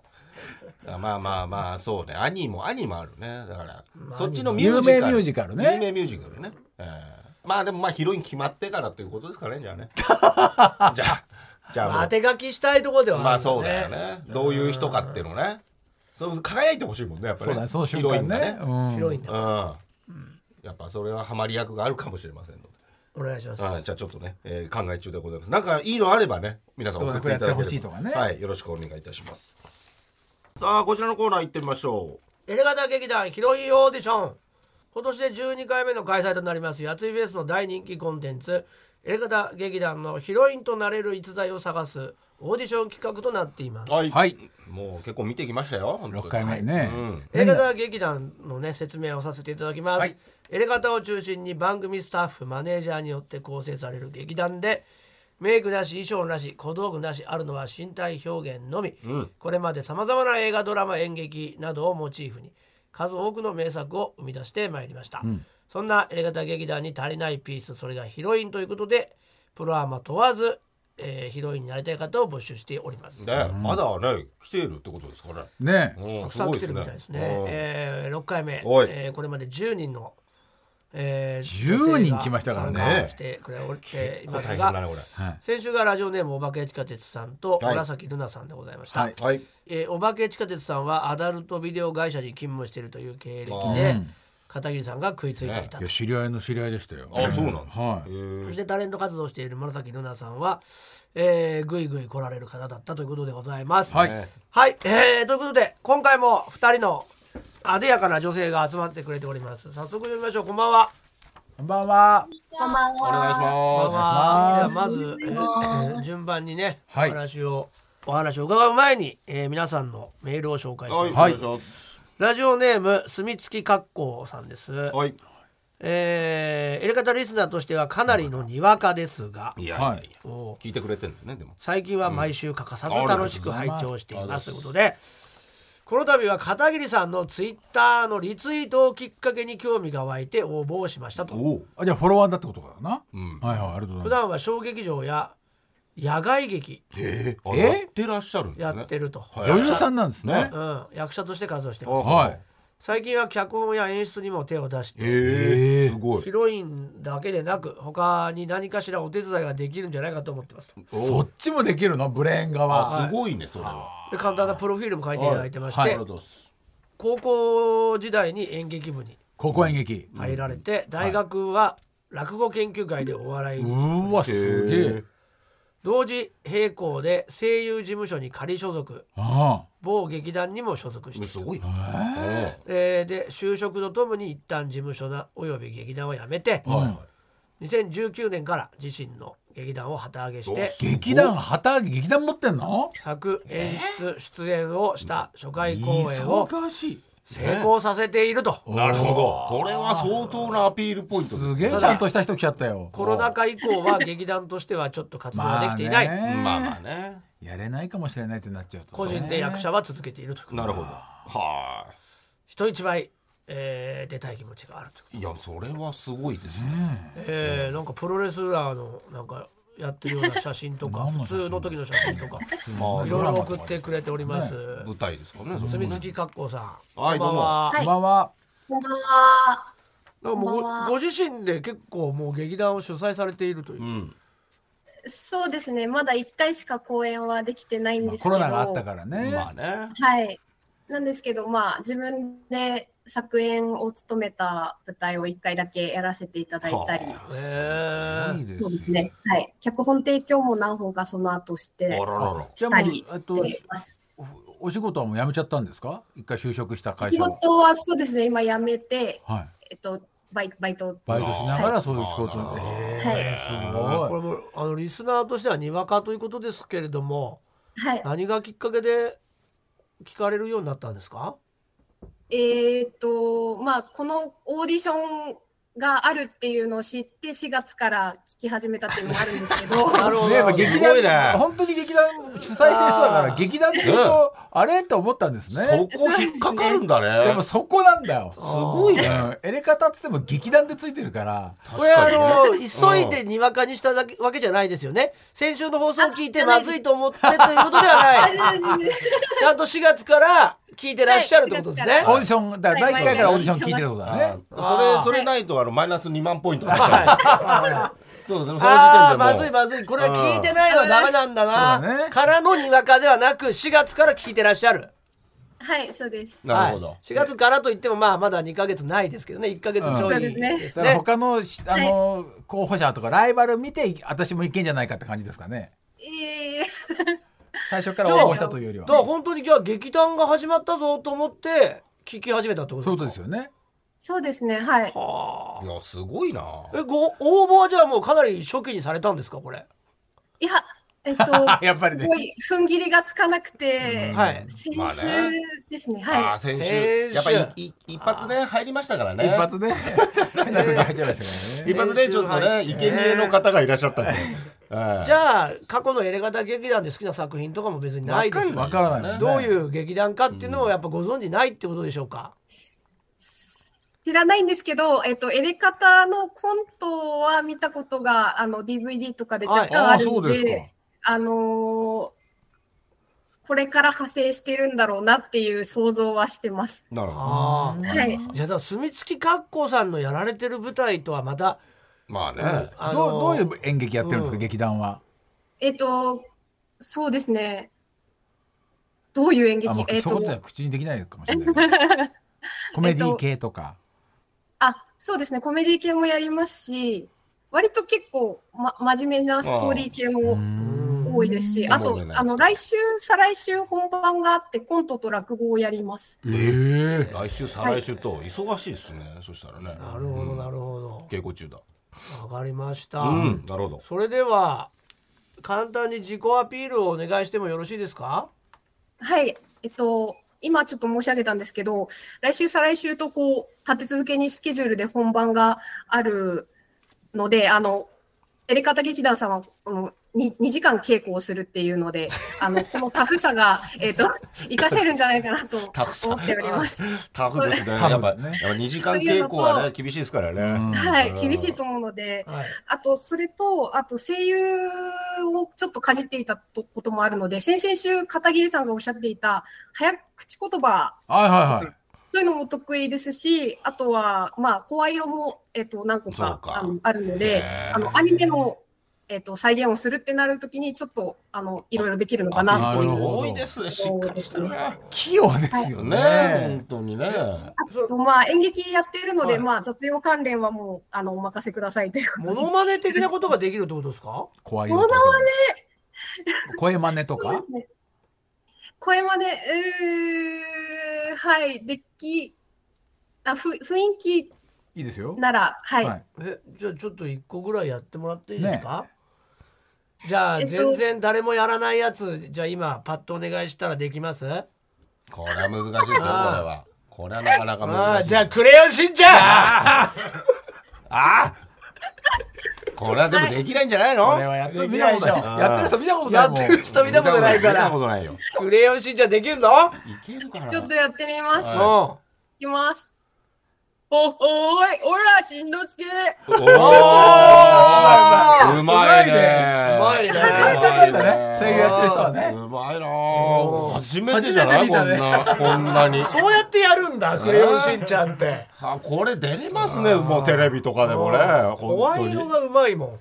B: あまあまあまあそうね。アニーもアニーもあるね。だから、
A: まあ
B: そっちのミュージカル。
C: 有名ミュージカルね。
B: 有名ミュージカルね、えーまあでもまあヒロイン決まってからということですかねじゃあね。じゃあじゃあ
A: 当て書きしたいところでは
B: まあ
A: あるよ
B: そうだよね。どういう人かっていうのね。そう輝いてほしいもんねやっぱり、ね、
C: そうだねその瞬間ね。うん。
A: 広いんだ。
B: うん、やっぱそれはハマり役があるかもしれませんので。
A: お願いします。
B: はい、じゃあちょっとね、えー考え中でございます。なんかいいのあればね、皆さん送っていただければ。
C: ね。
B: はい、よろしくお願いいたします。さあ、こちらのコーナー行ってみましょ
A: エレガタ劇団ヒロインオーディション。今年で12回目の開催となりますやついフェスの大人気コンテンツエレガタ劇団のヒロインとなれる逸材を探すオーディション企画となっています。
B: う。はい、
C: はい。
B: もう結構見てきましたよ。本当に。
C: 6回目ね、
B: うん。
A: エレガタ劇団のね説明をさせていただきます、
C: はい。
A: エレガタを中心に番組スタッフマネージャーによって構成される劇団でメイクなし衣装なし小道具なしあるのは身体表現のみ、
B: うん。
A: これまでさまざまな映画ドラマ演劇などをモチーフに数多くの名作を生み出してまいりました、そんなエレガタ劇団に足りないピースそれがヒロインということでプロアマ問わず、えーヒロインになりたい方を募集しております。
B: ね、まだね、来ているってことですかね。
C: ね
B: うん
A: たくさん来てるみたいですね。
B: うん
A: えー、6回目、えーこれまで10人の、え
C: 10人来ましたからね。
A: 参加してくれていますが、
B: ね、
A: 先週がラジオネームお化け地下鉄さんと
B: はい。
A: 紫ルナさんでございました。
C: はい。
B: れ。はい。
A: えーお化け地下鉄さんはアダルトビデオ会社に勤務しているという経歴
B: あ
A: で
C: ー
A: 片桐さんが食いついていたと。
C: いや知り合いの知り合いでしたよ。
B: あ、そうなんですね。
C: はい。
A: そしてタレント活動をしている紫ルナさんは、えー、ぐいぐい来られる方だったということでございます。
C: はい。
B: ね
A: はい、えー、ということで今回も2人のあでやかな女性が集まってくれております。早速読みましょう。こんばんは。
C: こんばんは。
D: こんばん
B: お願いしま
A: はでは。まず、えー順番にね、
C: はい。
A: お話をお話を伺う前に、えー皆さんのメールを紹介
B: す。
A: して
B: はい、
A: おります、
B: お願いします。
A: ラジオネーム住みつきかっこさんです、
B: はい。
A: えー、エレカタリスナーとしてはかなりのにわかですが。
B: いや
C: はい
A: お
B: 聞いてくれてるんですね、でも。
A: 最近は毎週欠かさず
B: うん
A: 楽しく拝聴しています。と
B: ありがとう
A: いうことでこの度は片桐さんのツイッターのリツイートをきっかけに興味が湧いて応募をしましたと。
B: おお。
C: あじゃあフォロワーだってことだな、
B: うん。
C: はいはいありがとうご
A: 普
C: ざいます。
A: 段は小劇場や野外劇。
B: え。ー、やってらっしゃるんです
A: や
B: ね。
A: ってると、
B: はい。
C: 女優さんなんですね。
A: うん、役者として活動して
B: あ
A: ます。
C: はい。
A: 最近は脚本や演出にも手を出して。
B: え。ー、すごい。
A: ヒ。ロインだけでなく他に何かしらお手伝いができるんじゃないかと思ってますと。
C: そっちもできるの？ブレーン側。
B: あ、すごいね、それは。
A: で簡単なプロフィールも書いていただいてまして。高校時代に演劇部に
C: 高校演劇。
A: 入られて、大学は落語研究会でお笑いうに、
C: ーわすげえ
A: 同時並行で声優事務所に仮所属。
C: あ
A: 某劇団にも所属して
B: すごいな。
A: えー。で就職とともに一旦事務所なおよび劇団を辞めて、
C: あ、うん。
A: 2019年から自身の劇団を旗揚げして
C: 劇団旗揚げ劇団持ってんの？
A: 作演出出演をした初回公演を
C: 忙しい
A: 成功させていると、
B: なるほど。これは相当なアピールポイントです
C: すげえちゃんとした人来ちゃったよ
A: コロナ禍以降は劇団としてはちょっと活動ができていない、
C: まあね
B: まあまあね。
C: やれないかもしれないってなっちゃうと
A: 個人で役者は続けているという
B: なるほど。は
A: 人一倍、えー出たい気持ちがあると、
B: い。いや、それはすごいですね。
A: えーなんかプロレスラーのなんかやってるような写真とか 普通の時の写真とか
B: まあ
A: いろいろ送ってくれております、
B: 舞台ですからね。それ
A: 住
B: ね
A: 月かっこさん、
B: はい
A: こんばんは、
C: こんばんは
D: こんばんは。
A: なんかもうごご自身で結構もう劇団を主催されているというう、
B: ん。
D: そうですね。まだ一回しか公演はできてないん
C: まあ
D: ですけど。
C: コロナがあったからね
B: まあね。
D: はい。なんですけど、まあ自分で作演を務めた舞台を一回だけやらせていただいたり。
B: は
A: え
C: いいです
D: そうですね。はい。脚本提供も何本かその後して
B: あららら。
D: したり
C: じゃあもう
D: してます。
C: おお仕事はもう辞めちゃったんですか？一回就職した会
D: 仕
C: 社を
D: 事はそうですね。今辞めて、
C: はい
D: えっとバイバイト。
C: バイトしながらそういう仕事
B: はい
C: えーすごい
A: これもあのリスナーとしてはにわかということですけれども
D: はい。
A: 何がきっかけで聞かれるようになったんですか？
D: えーっとまあこのオーディションがあるっていうのを知って4月から聞き始めたっていうのもあるんですけど。
A: なるほど。
C: ねやっぱ劇
B: すごいね。
C: 団、本当に劇団主催してる人だから、劇団っていうと、あれ？って思ったんですね。
B: そこ引っかかるんだね。
C: でもそこなんだよ。
B: すごいね。
C: うん。エレカタって言っても劇団でついてるから。
A: これあの
B: ね
A: 急いでにわかにしただけわけじゃないですよね。先週の放送を聞いてまずいと思ってということではない。ちゃんと4月から聞いてらっしゃるってことですね、
D: はい
C: オーディション、だ第1回からオーディション聞いてることだね。
B: あそれそれないとあのマイナス2万ポイント そうですねその時点でも。う
A: ずいまずい。これは聞いてないのはダメなんだな、からのにわかではなく4月から聞いてらっしゃる。
D: はいそうです。
B: なるほど。
A: はい、4月からといってもまあまだ2か月ないですけどね。1か月ちょい
D: ですね。
C: 他のしあの候補者とかライバル見て私もいけんじゃないかって感じですかね。
D: えー
C: 最初から応募したというよりは。
A: だから本当にじゃあ劇団が始まったぞと思って聞き始めたってこと
C: そういう
A: ですか
C: ことですよね。
D: そうですねはい。
A: はあ。
B: いやすごいな。
A: えご応募はじゃあもうかなり初期にされたんですかこれ？
D: いやえっと
C: やっぱりね。
D: すごい踏ん切りがつかなくて、
A: はい。
D: 先週ですね、
B: あ
D: は
B: ー先週。
A: 先週。
B: やっぱりい一発ね入りましたからね。
C: 一発ね。変 な空気入っちゃいましたからね。
B: 一発でちょっとね生贄の方がいらっしゃったんではい。
A: じゃあ過去のエレガタ劇団で好きな作品とかも別にないですよ
C: わからないもんね。
A: どういう劇団かっていうのをやっぱご存知ないってことでしょうか、
D: い、知らないんですけど、えっと、エレカタのコントは見たことがあの DVD とかで若干
C: ああ
D: あるの
C: そうですか。
D: で、あのーこれから派生してるんだろうなっていう想像はしてます。
B: なるほど。
A: ああ
D: はい、
A: じゃあだから住月格好さんのやられてる舞台とはまた、
B: まあね。
A: あの
C: どうどういう演劇やってるんですか、
A: うん。
C: 劇団は。
D: えっと、そうですね。どういう演劇？
C: あもう
D: えっと
C: そういうことは口にできないかもしれない コメディ系とか、
D: あ、そうですね。コメディ系もやりますし、割と結構、ま、真面目なストーリー系も多いですし、
B: うん。
D: あと、あの、来週、再来週本番があって、コントと落語をやります。
C: ええ
B: 来週再来週と忙しいですね。そしたらね。
A: なるほどなるほど。
B: 稽古中だ
A: わかりました、
B: うんなるほど。
A: それでは簡単に自己アピールをお願いしてもよろしいですか？
D: はい。えっと、今ちょっと申し上げたんですけど、来週、再来週とこう、立て続けにスケジュールで本番があるので、あの、エレカタ劇団さんは、この 2, 2時間稽古をするっていうので、あの、このタフさが、えっと、活かせるんじゃないかなと
B: タフさ。
D: 思っております。
B: タフですね。やっぱ
C: ね
B: やっぱ2時間稽古はね厳しいですからね。
C: うん。
D: はい、厳しいと思うので、
A: はい。
D: あと、それと、あと声優をちょっとかじっていたとこともあるので、先々週、片桐さんがおっしゃっていた、早口言葉、
C: はいはいはい。
D: そういうのも得意ですし、あとは、まあ、声色も、えっと、何個かあのあるのであの、アニメの、えっと、再現をするってなるときに、ちょっと、あの、いろいろできるのかな。
C: な
D: という。
C: るほど。
B: 多いですね。しっかりしてるね。
C: 器用ですよ
B: ね。
C: ね
B: 本当にね。
D: あと、まあ、演劇やっているので、
A: はい
D: まあ、雑用関連はもう、あの、お任せくださいという。ことで
A: モノマネ的なことができるってことですか？
C: 怖いよってこと声真似とか？
D: 声まで、うーはい、でき、あふ雰囲気
C: いいですよ。
D: なら、はい。
C: はい。
A: えじゃあちょっと一個ぐらいやってもらっていいですか、じゃあ全然誰もやらないやつじゃあ今パッとお願いしたらできます？
B: これは難しいですよこれは。これはなかなか
A: あ
B: 難しい。
A: あじゃあクレヨンしんちゃん！
B: ああこれはでもできないんじゃないの？
C: これはやって
A: でき
C: 見
A: ないでしょ。
C: たことないやってる人見たことないもん。
A: やってる人見たことないか
B: 見た
A: ら
B: ことないよ。
A: クレヨンしんちゃんできるの？
B: いけるかな
D: ちょっとやってみます。い
A: うん。
D: きます。おほーい、おら、しんのすけ。
B: おーうまいね。
A: うまいね。
C: 簡単なんだね。声優やってる人はね。
B: うまいな。あ初めてじゃないこんなこんなに。
A: そうやってやるんだクレヨンしんちゃんって。
B: あこれ出れますねもうテレビとかでもね。
A: 怖いのがうまいもん。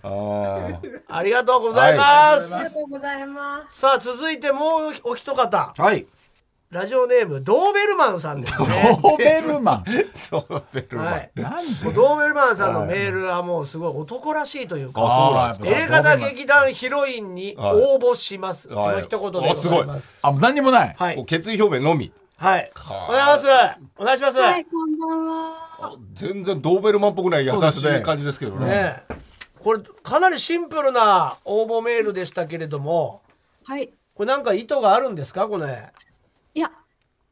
B: あ
A: りがとうございます、
D: ありがとうございます。
A: さあ続いてもうお一方。
B: はい
A: ラジオネームドーベルマンさんですね
C: ドーベルマン
B: そうベルマン
A: はい
C: なん
A: ドーベルマンさんのメールはもうすごい男らしいというか、
B: あそうなんですか
A: エレガタ劇団ヒロインに応募します。こ
B: はい
A: の一言でございます。
C: あもう何にもない
A: はい。
B: 決意表明のみ
A: はい。
B: は
A: お願いします。お願いします。
D: はい、こんばんは。
B: あ全然ドーベルマンっぽくない優しい感じですけどね
A: ねえこれかなりシンプルな応募メールでしたけれども、
E: はい。
A: これなんか意図があるんですか？これ。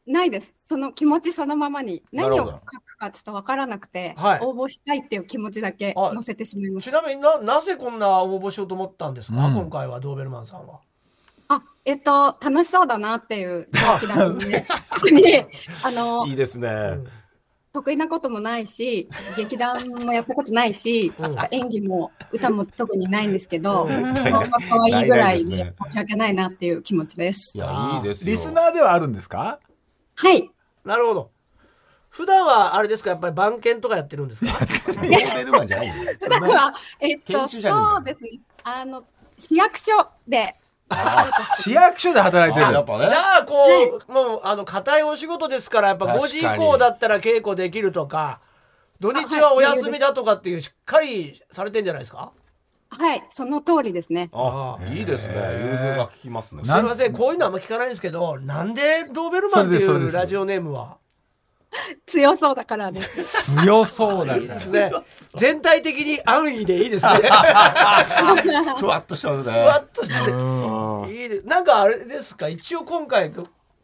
E: ないです。その気持ちそのままに
B: なるほど
E: 何を書くかちょっとわからなくて、
A: はい
E: 応募したいっていう気持ちだけ
A: はい
E: 載せてしまいまし
A: ち
E: た。
A: なみにななぜこんな応募しようと思ったんですか、
C: うん
A: 今回はドーベルマンさんは。
E: あ、えっと、楽しそうだなっていう動機だったので、特に、あの、
B: いいですね。
E: 得意なこともないし、劇団もやったことないし、
A: うん
E: 演技も歌も特にないんですけど、
A: うん
E: 顔が可愛いぐらいで
B: ないないで
E: 申し訳ないなっていう気持ちです
B: い。や、いいですよ。
C: リスナーではあるんですか？
E: はい。
A: なるほど。普段はあれですか？やっぱり番犬とかやってるんですか？
E: 普段は、えっと、そうですね。あの、市役所で、
C: 市役所で働いてる
B: あやっぱね。
A: じゃあこう、もうあの硬いお仕事ですからやっぱ5時以降だったら稽古できるとか土日はお休みだとかっていうしっかりされてんじゃないですか？
E: はい、その通りですね。
B: あ、いいですね。融通が効きますね。
A: すいませんこういうのはあんま聞かないんですけどなんでドーベルマンっていうラジオネームは？
E: 強そうだからです。
C: 強そうだから
A: ね全体的に安易でいいですね
B: ふわっとしてますね。
A: ふわっとしてて
B: うん
A: いいですなんかあれですか？一応今回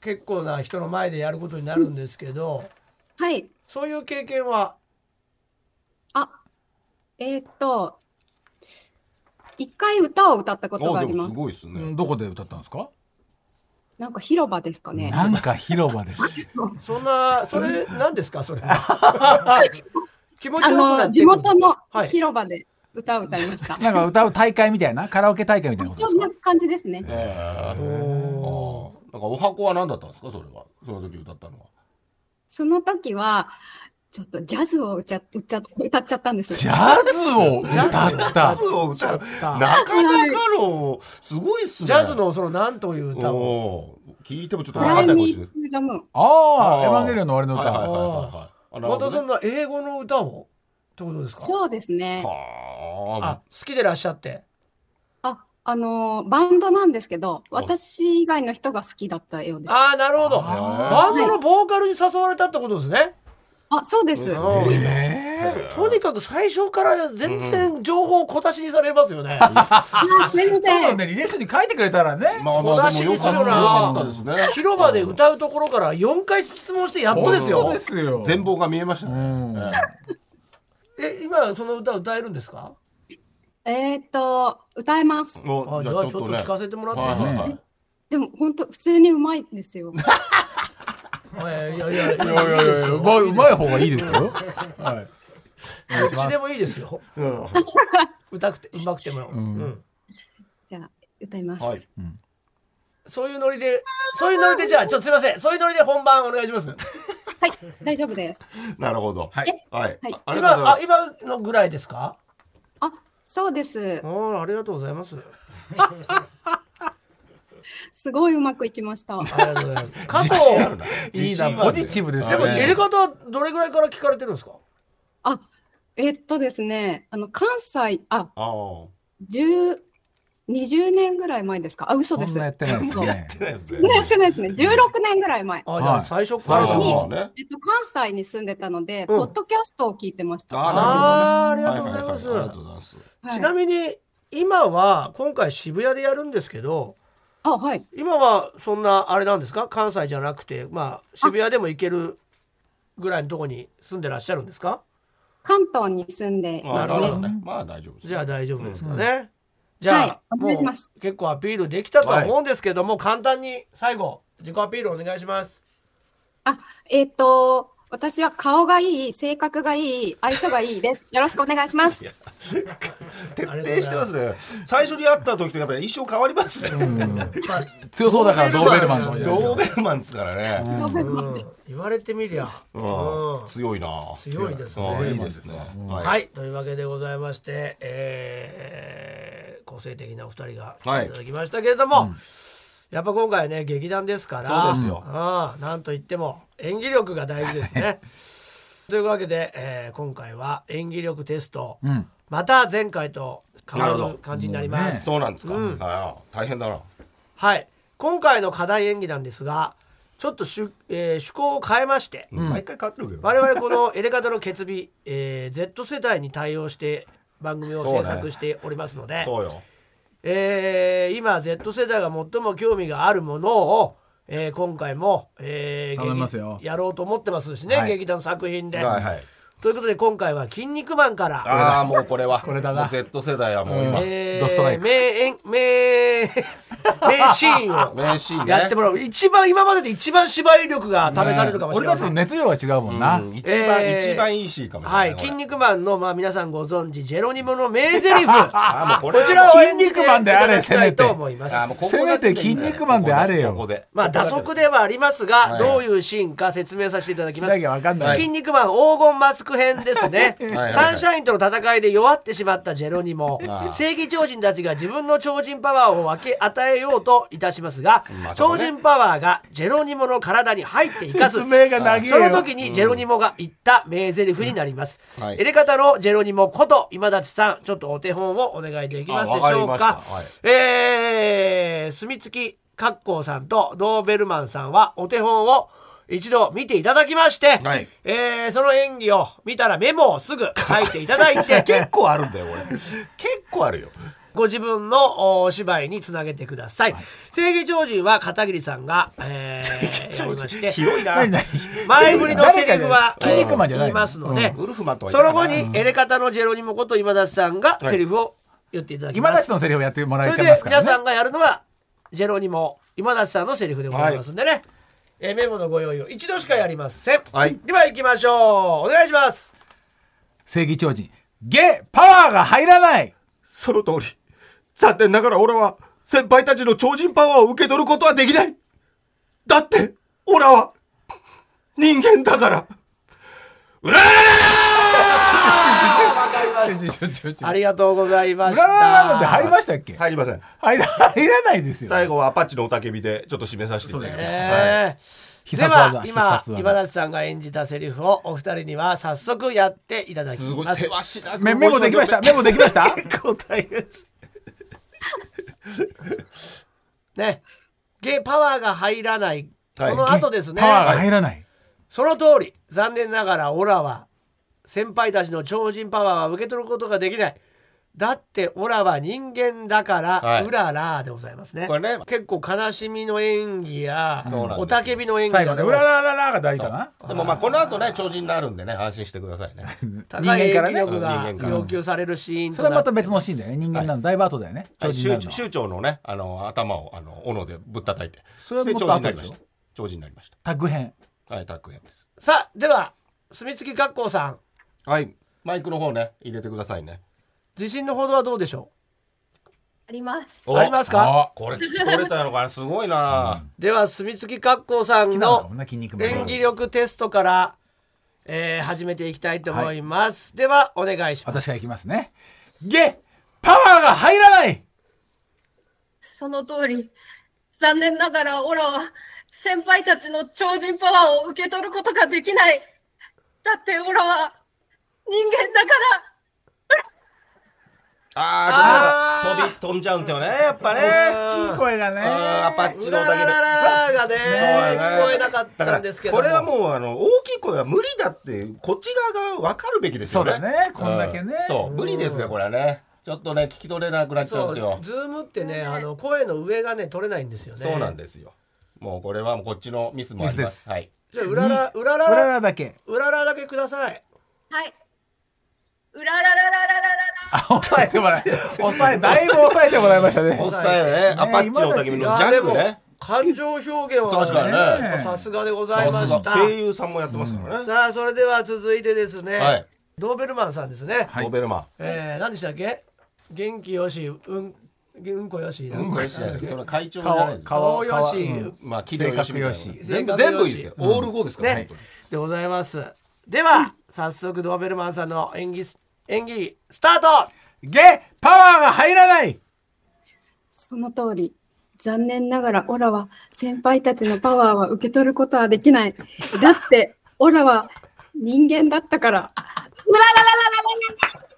A: 結構な人の前でやることになるんですけど
E: はい。
A: そういう経験は？
E: あ、えーっと、一回歌を歌ったことが
B: あ、
E: りますす。
B: ごいですね。
C: うんどこで歌ったんですか？
E: なんか広場ですかね。
C: なんか広場です
A: そんなそれ何ですか？それ 気持ち
E: あ
A: よくな
E: の、地
A: ってくる
E: 元の
A: はい
E: 広場で歌を歌いました。
C: なんか歌う大会みたいな？カラオケ大会みたいな
E: そんな感じですね。
B: え
A: ー
B: なんかお箱は何だったんですか？それは。その時歌ったのは。
E: その時は、ちょっとジャズを歌っちゃ歌っ歌っちゃったんです
C: ジ
E: よ。
C: ャズを歌った
B: ジャズを歌う。
A: た
B: なかなかの、すごいっすね。
A: ジャズのその何という歌を
B: おー聞いてもちょっと
E: フ
B: わかんないかもしれない。
E: フザムーン。
C: ああ
B: ー
C: エヴァンゲリオンの終わりの歌、
B: はいはいはいはいはいあ。なる
A: ま
B: ほどね
A: たそんな英語の歌をってことですか？
E: そうですね。
B: は
A: あ好きでいらっしゃって
E: あ、あのーバンドなんですけど、私以外の人が好きだったようです。
A: ああなるほど
C: あ
A: バンドのボーカルに誘われたってことですね、
E: あ、そうです。
A: うん
C: え
A: とにかく最初から全然情報を小出しにされますよね、
E: あすみま
C: そう。なんで履歴書に書いてくれたらね、
B: まあまあでもよかったよかったですね。
A: 広場で歌うところから4回質問してやっとですよ。
C: ですよ。
B: 全貌が見えました。ね。
C: うん。
B: え
A: え今その歌歌えるんですか？
E: えーっと、歌えます。
A: じゃあちょっと聞かせてもらっていいですか、
B: はいはい。
E: でも本当普通にうまいんですよ。
A: えーいやいやいや。
C: いやいやいやうまいうまい方がいいですよ。はい。お願いします
A: うちでもいいですよ。
B: うん
A: 歌くてうまくても、
C: ん。
A: うん。
E: じゃあ歌います。
B: はい。
A: そういうノリでそういうノリでじゃあちょっとすいません。そういうノリで本番お願いします。
E: はい、大丈夫です。
B: なるほど。
C: はい。
B: はい。
E: はい。
B: あありがとうござい
A: 今あ今のぐらいですか？
E: あ、そうです。
A: あ。ーありがとうございます
E: すごいうまくいきました。
A: ありがとうございます加藤
B: ます。あるな
C: いいなポジティブです
A: でも
C: よね
A: 入れ方はどれぐらいから聞かれてるんですか？
E: あ、えっとですね、あの関西、あ、
B: ああ。
E: 十20年ぐらい前ですか？あ、嘘です。
C: そんなやってないです
E: そう
C: ね
B: やってないですね。
E: やってないですね。16年ぐらい前。
A: あじゃあ
C: はい
A: 最初から
B: 最初
E: に
B: はね。
E: えっと、関西に住んでたので、
A: うん
E: ポッドキャストを聞いてました。
A: あーありがとうございます
B: はははありがとうございます。
E: はい
A: ちなみに今は今回渋谷でやるんですけど
E: あ、はい。
A: 今はそんなあれなんですか？関西じゃなくてまあ渋谷でも行けるぐらいのところに住んでらっしゃるんですか？
E: 関東に住んでい
B: あ
E: ますね。
B: なるほどね。まあ大丈夫です。
A: じゃあ大丈夫ですかね、じゃあ、
E: はいお願いします。
A: 結構アピールできたとは思うんですけども、簡単に最後自己アピールお願いします。
E: あ、えっと、私は顔がいい、性格がいい、愛想がいいです。よろしくお願いします。
B: 徹底してますね。最初に会った時とやっぱり印象変わりますね。
A: まあ
C: 強そうだからドーベルマン
B: ドーベルマンですからね。
A: うん言われてみりゃ、
B: 強いな。
A: 強いですね
B: いいですね。
A: はい、というわけでございまして、えー個性的なお二人が来ていただきましたけれども、やっぱ今回ね劇団ですから
B: そうですよ
A: ああなんといっても演技力が大事ですね。というわけで、えー今回は演技力テスト、
C: うん
A: また前回と変わ
B: なる
A: 感じになります。
C: ね
B: そうなんですか。
A: うん
B: 大変だな。
A: はい今回の課題演技なんですがちょっとしゅ、えー趣向を変えまして、
B: 毎回変わってるけど。
A: 我々このエレカタの決日、えー Z 世代に対応して番組を制作しておりますので、
B: そうよ。
A: えー今 Z 世代が最も興味があるものをえー今回も、えーやろうと思ってますしね、
C: はい。
A: 劇団作品で、
B: はいはい
A: ということで今回は「筋肉マン」から。
B: ああもうこれは。
C: これだな。
B: Z 世代はもう今、
A: えー
C: ドストライク。
A: 名演名名シーンを
B: 名シーンね。
A: やってもらう。一番今までで一番芝居力が試されるかもしれ
C: 俺たちの熱量が違うもんな、
B: うん。一番、
A: えー
B: 一番いいシーンかもしれな
A: はい。い、
B: これ。
A: 筋肉マンの、まあ、皆さんご存知ジェロニモの名台詞。
B: あーもうこ
A: ちらを
C: 筋肉マンであれ
A: ただきたいと思います。
B: ここ
C: せめて筋肉マンであれよ。
B: ここで。
A: まあ打足ではありますが、
B: はい。
A: どういうシーンか説明させていただきます。筋肉マン黄金マスク編ですね。サンシャインとの戦いで弱ってしまったジェロニモ。正義超人たちが自分の超人パワーを分け与えようといたしますが、
B: まあ
A: 超人パワーがジェロニモの体に入っていかずその時にジェロニモが言った名台詞になります、
B: はい。
A: エレカタのジェロニモこと今立さんちょっとお手本をお願いできますでしょう
B: か。
A: か
B: はい。
A: えー、住月格好さんとドーベルマンさんはお手本を一度見ていただきまして、
B: はい。
A: えーその演技を見たらメモをすぐ書いていただいて。
B: 結構あるんだよこれ。結構あるよ。
A: ご自分のお芝居につなげてください、正義超人は片桐さんが、えー、やりまして
B: 広いな。
A: 前振りのセリフは
C: 筋肉マンじゃない
A: 言いますので、
B: ウルフマンとは
A: その後にエレカタのジェロニモこと今田さんがセリフを言っていただき
C: 今
A: ます、
C: 立ちのセリフをやってもらい
A: それで皆さんがやるのはジェロニモ。今田さんのセリフでございますんでね、えーメモのご用意を一度しかやりません、
B: はい。
A: では行きましょう。お願いします。
C: 正義超人。ゲパワーが入らない。
B: その通り。残念ながら俺は先輩たちの超人パワーを受け取ることはできない。だって俺は人間だから。うららら
C: ち
A: ありがとうございまし
C: 裏ラララって
A: た
C: 入りましたっけ？
B: 入りません。
C: 入ら入らないですよ
B: 最後はアパッチの雄たけびでちょっと締めさせていただきますはい
A: えー。で
C: 必殺技
A: は今今田さんが演じたセリフをお二人には早速やっていただき
B: す。ごい
A: ます
B: せわしなく
C: メメモできました？メモできました？
A: 結構大変です。ね。ゲパワーが入らない。
B: はい。
A: その後ですね、
C: パワーが入らない。
A: その通り。残念ながらオラは先輩たちの超人パワーは受け取ることができない。だってオラは人間だから、
B: はい。う
A: ららでございますね。
B: これね。
A: 結構悲しみの演技や
B: そうなんです
A: 雄たけびの演技
C: 最後ね
A: など
C: 裏ラララが大事かな。
B: でもまあこの後ね超人になるんでね安心してくださいね。
A: 高い演技
C: 人間からね。
A: 力が要求されるシーン
C: それはまた別
A: の
C: のシーンだよね。人間なのだいぶ後だよね。
B: はい
C: 超人になるの。は
B: 州州長のねあの頭をあの斧でぶったたいて。
C: それはもっと
B: で超人になり
C: 後でしょ
B: ました超人になりまし
C: タッグ編。
B: たはいタック編です。
A: さあでは住月学校さん
B: はい。マイクの方ね入れてくださいね。
A: 自信のほどはどうでしょ
D: あります。
A: うありますか？
B: これ聞き取れたのかな？すごいな。
A: では住月学校さんの
C: 好きなのかもな筋肉マン
A: 演技力テストから、えー始めていきたいと思います、ではお願いします。
C: 私がいきますね。ゲパワーが入らない！
D: その通り。残念ながらオラは先輩たちの超人パワーを受け取ることができない。だってオラは人間だから。
B: あーちょっと飛び飛んじゃうんですよねやっぱね。
C: いい声がね。
B: アパッチのおかげで。
A: ららがね聞こえなかったんですけども。
B: これはもうあの大きい声は無理だってこっち側が分かるべきですよね。
C: そうだねこんだけね。
B: うん。そう無理ですねこれはね。ちょっとね聞き取れなくなっちゃうんですよ。
A: ズームってねあの声の上がね取れないんですよね。
B: そうなんですよ。もうこれはもうこっちのミスもありま
C: す。す。
B: はい。
A: じゃあうららうらら
C: 裏
A: ら
C: ラだけ。
A: うららだけください。
D: はい。うららららららら
C: あ抑えてもらえ抑えだいぶ抑えてもらいましたね。
B: 抑えね。アパッチのおたけびのジャックね。
A: 感情表現はさすがでございました。
B: が。声優さんもやってますからね。
A: さあそれでは続いてですね、
B: はい。
A: ドーベルマンさんですね、
C: はい。
B: ドーベルマン。
A: えー、何でしたっけ？元気よしうんうんこよし
B: うんこよしそれ会長じゃないです
C: 顔
A: 顔よし、
C: うん。
B: まあ、器量よし。全部全部いいですけど、オール5ですから、
A: ね、でございますでは早速ドーベルマンさんの演技ス演技スタート
C: ゲパワーが入らない
E: その通り。残念ながらオラは先輩たちのパワーは受け取ることはできない。だってオラは人間だったから。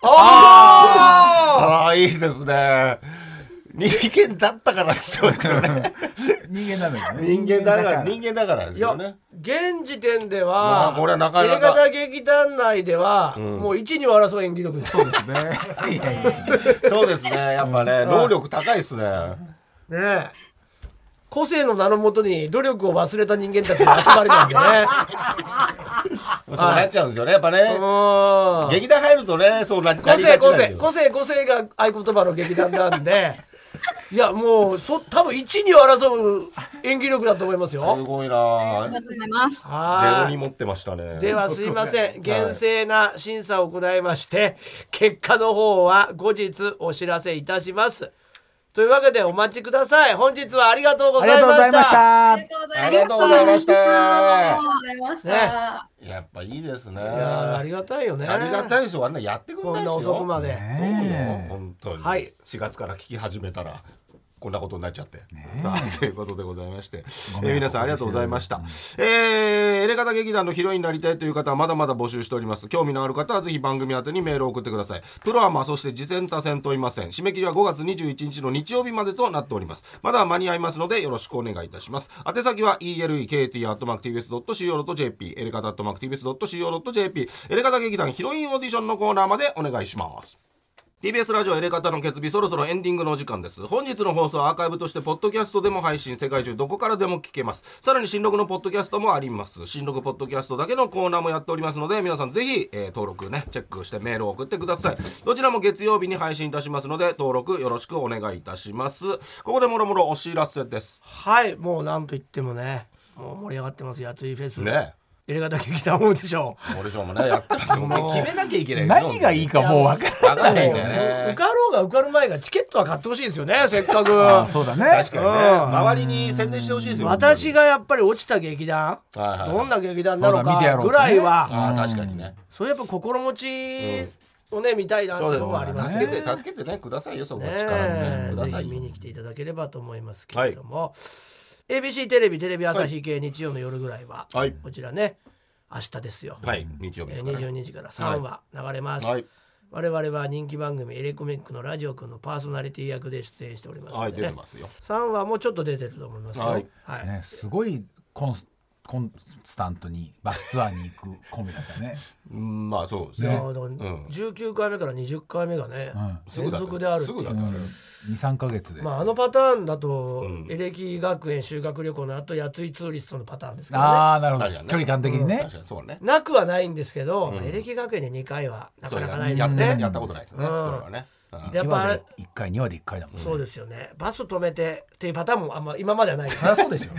B: ああいいですね人間だったからですよね。
C: 人間だよね。
B: 人間だから
C: 人
B: 人間だからですよね。
A: 現時点で
B: ま
A: は、
B: あこれはなかなか。
A: 劇団内では、
B: ん。
A: もう一に争う演技力です。そうです
C: ね。いやいや
B: そうですね。やっぱね能力高いですね。
A: ねえ。個性の名のもとに努力を忘れた人間たちの集まりなんでね。
B: そうなっちゃうんですよね。やっぱね。
A: うん。
B: 劇団入るとねそうなな
A: 個
B: り
A: 性個性個性個性が合言葉の劇団なんでいやもうそ多分一二を争う演技力だと思います
B: す
A: よ
B: ごい
E: あ
B: な
E: りがとうございます。
B: ゼ
A: はい
B: ロに持ってましたね。
A: ではすいません。厳正な審査を行いまして結果の方は後日お知らせいたしますというわけでお待ちください。本日はありがとうございまし
C: た。た
D: ありがとうございました。
B: ありがとうございました。
D: ありがとうございました。
A: ね。
B: やっぱいいですね。
A: いやーありがたいよね。
B: ありがたいですよ。あんなやってくん
A: こんな
B: ないですよ。
A: 遅くまで、
C: ね
B: 本当に、
A: はい。
B: 4月から聞き始めたらこんなことになっちゃって、さあということでございまして、えー皆さんありがとうございました、えーエレガタ劇団のヒロインになりたいという方はまだまだ募集しております。興味のある方はぜひ番組宛てにメールを送ってください。プロアマそして次戦他戦問いません締め切りは5月21日の日曜日までとなっております。まだ間に合いますのでよろしくお願いいたします。宛先は elekt.mactvs.co.jp エレガタ .mactvs.co.jp エレガタ劇団ヒロインオーディションのコーナーまでお願いします TBS ラジオエレカタの決日そろそろエンディングのお時間です。本日の放送はアーカイブとしてポッドキャストでも配信世界中どこからでも聞けます。さらに新録のポッドキャストもあります。新録ポッドキャストだけのコーナーもやっておりますので皆さんぜひ、えー登録ねチェックしてメールを送ってください。どちらも月曜日に配信いたしますので登録よろしくお願いいたします。ここでもろもろお知らせです。
A: はいもうなんといってもねもう盛り上がってますやついフェス。
B: ね
A: エレ片劇団オーディション
B: オーディションもねやってます決めなきゃいけない
C: 何がいいかもう分か
B: わかんないんだよ
A: 受
B: ね
A: かろうが受かる前がチケットは買ってほしいですよね せっかく。
C: そうだね。
B: 確かにね。
A: うん
B: 周りに宣伝してほしいですよ
A: 私がやっぱり落ちた劇団
B: はいはいはい。
A: どんな劇団なのかぐらいは
B: ああ確かにね。
A: そうやっぱ心持ちをね見たいなっていうのもあります
B: 助
A: ね。
B: けて助けてねくださいよそこ
A: ね
B: 力をね。くだ
A: ぜ
B: さい
A: 見に来ていただければと思いますけれども、ABC テレビテレビ朝日系日曜の夜ぐらいは、
B: はい。
A: こちらね明日ですよ、
B: はい。日曜日
A: えー
B: ですから。ね
A: 22時から3話流れます、
B: はい。
A: 我々は人気番組エレコミックのラジオくんのパーソナリティ役で出演しております
B: はい
A: ので、ね。
B: 出てますよ。
A: 3話もちょっと出てると思いますよ。
B: はい。
A: はい。
C: ねすごいコンスコンスタントにバスツアーに行くコンビだったね。
B: うんまあそうです
A: いや
B: ね
A: だから
B: ん。
A: 19回目から20回目がね、連
B: すぐだ
A: 続であるっていう。
B: すぐだったね
C: 23か月で、
A: まあ、あのパターンだと、
B: うん。
A: エレキ学園修学旅行の後やついツーリストのパターンですけどね。
C: ああなるほど。
B: ね。
C: 距離感的にね、
B: 確かにそうね。
A: なくはないんですけど、エレキ学園で2回はなかなかないです
B: やって
A: よね。
B: やったことないですね。
A: うん。
B: それはね。うん
A: やっ
C: 1話
A: ぱ
C: で1回2話で1回だもん、
A: そうですよね。バス止めてっていうパターンもあんま今まではないです
C: そうですよ、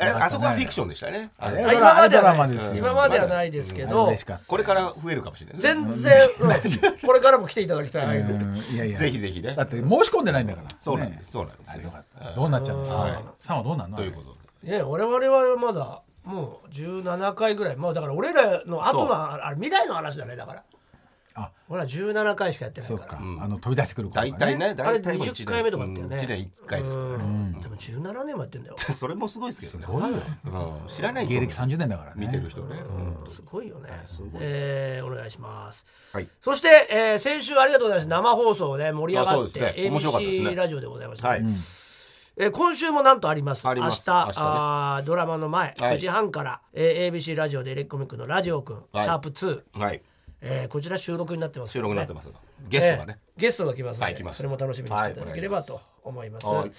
B: えあそこはフィクションでしたよね。
A: 今までは今まではないですけど。
B: これから増えるかもしれないですね。
A: 全然、うん。これからも来ていただきたい、
C: うん。いやいや。
B: ぜひぜひね。
C: だって申し込んでないんだから。
B: そうなんで
C: ね。
B: すそうなんです
C: よ。かった。
B: うん
C: どうなっちゃうのさ、
B: はい。
C: さんはどうなんの？
B: ということで。
A: ね、我々はまだもう17回ぐらい。もうだから俺らの後
B: そう。
A: のあれ未来の話だねだから。
C: あ
A: 俺ら17回しかやってないから。
C: あの飛び出してくる子が
B: 大体ね大体もう
A: 20回目とかだったよ。ね
B: 1年1回ですから。ね
A: うん。でも17年もやってんだよ。
B: それもすごいですけどね。
C: ごいよ。
B: うん。知らない
C: 芸歴30年だからね。
B: 見てる人ね。
A: すごいよね。えーお願いします。
B: はい。
A: そして、えー先週ありがとうございます。生放送ね、盛り上がって、
B: ね。面白かったですね。
A: ABC ラジオでございました。
B: はい。
A: えー今週もなんとあります。
B: あります。
A: 明日
B: 明日ね。
A: あードラマの前、
B: はい。
A: 9時半から、えー ABC ラジオでエレッコミックのラジオくん、
B: はい。
A: シャープ2、
B: はい
A: えーこちら収録になってます、
B: 収録になってます。ゲストがね。
A: えーゲストが来ますので、
B: はい来ます。
A: それも楽しみにしていただければと思います。
B: はい。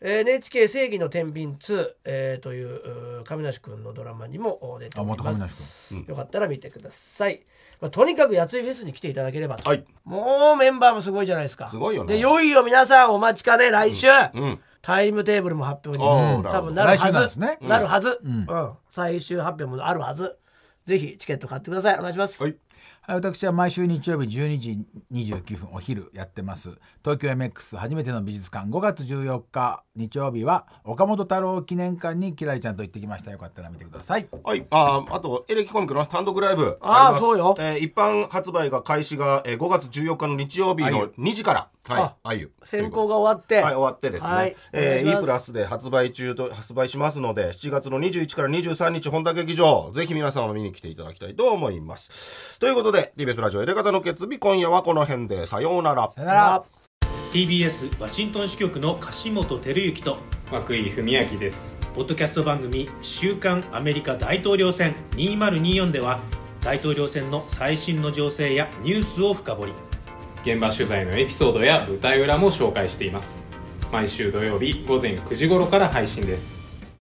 A: えー NHK 正義の天秤2、えーという亀梨君のドラマにもお出て
C: あ
A: おります。
C: 元亀。梨君。
A: よかったら見てください。まあ、とにかくやついフェスに来ていただければと、
B: はい。
A: もうメンバーもすごいじゃないですか。
B: すごいよね。
A: で、いよいよ皆さんお待ちかね、来週、
B: うん。
A: タイムテーブルも発表に、多分なるはず。
C: ね。
A: なるはず、うん。最終発表もあるはず。ぜひチケット買ってください。お願いします。
B: はい
C: はい、私は毎週日曜日12時29分お昼やってます。東京 MX 初めての美術館。5月14日日曜日は岡本太郎記念館にキラリちゃんと行ってきました。よかったら見てください。
B: はい、あーあとエレキコミックの単独ライブ
A: あー
B: ります。
A: そうよ。
B: えー一般発売が開始が、えー5月14日の日曜日の
C: あゆ
B: 2時から。はい
A: あ
B: あゆ
A: 選考が終わって、
B: はい終わってですね、
A: はい
B: えー、E プラスで発売中と発売しますので7月の21から23日本田劇場ぜひ皆様見に来ていただきたいと思います。ということで TBS ラジオエレガタの決日今夜はこの辺で。さようなら。
C: さよなら。
F: TBS ワシントン支局の樫本照之と
G: 涌井文明です。
F: ポッドキャスト番組「週刊アメリカ大統領選2024」では大統領選の最新の情勢やニュースを深掘り。
G: 現場取材のエピソードや舞台裏も紹介しています。
F: 毎週土曜日午前9時頃から配信です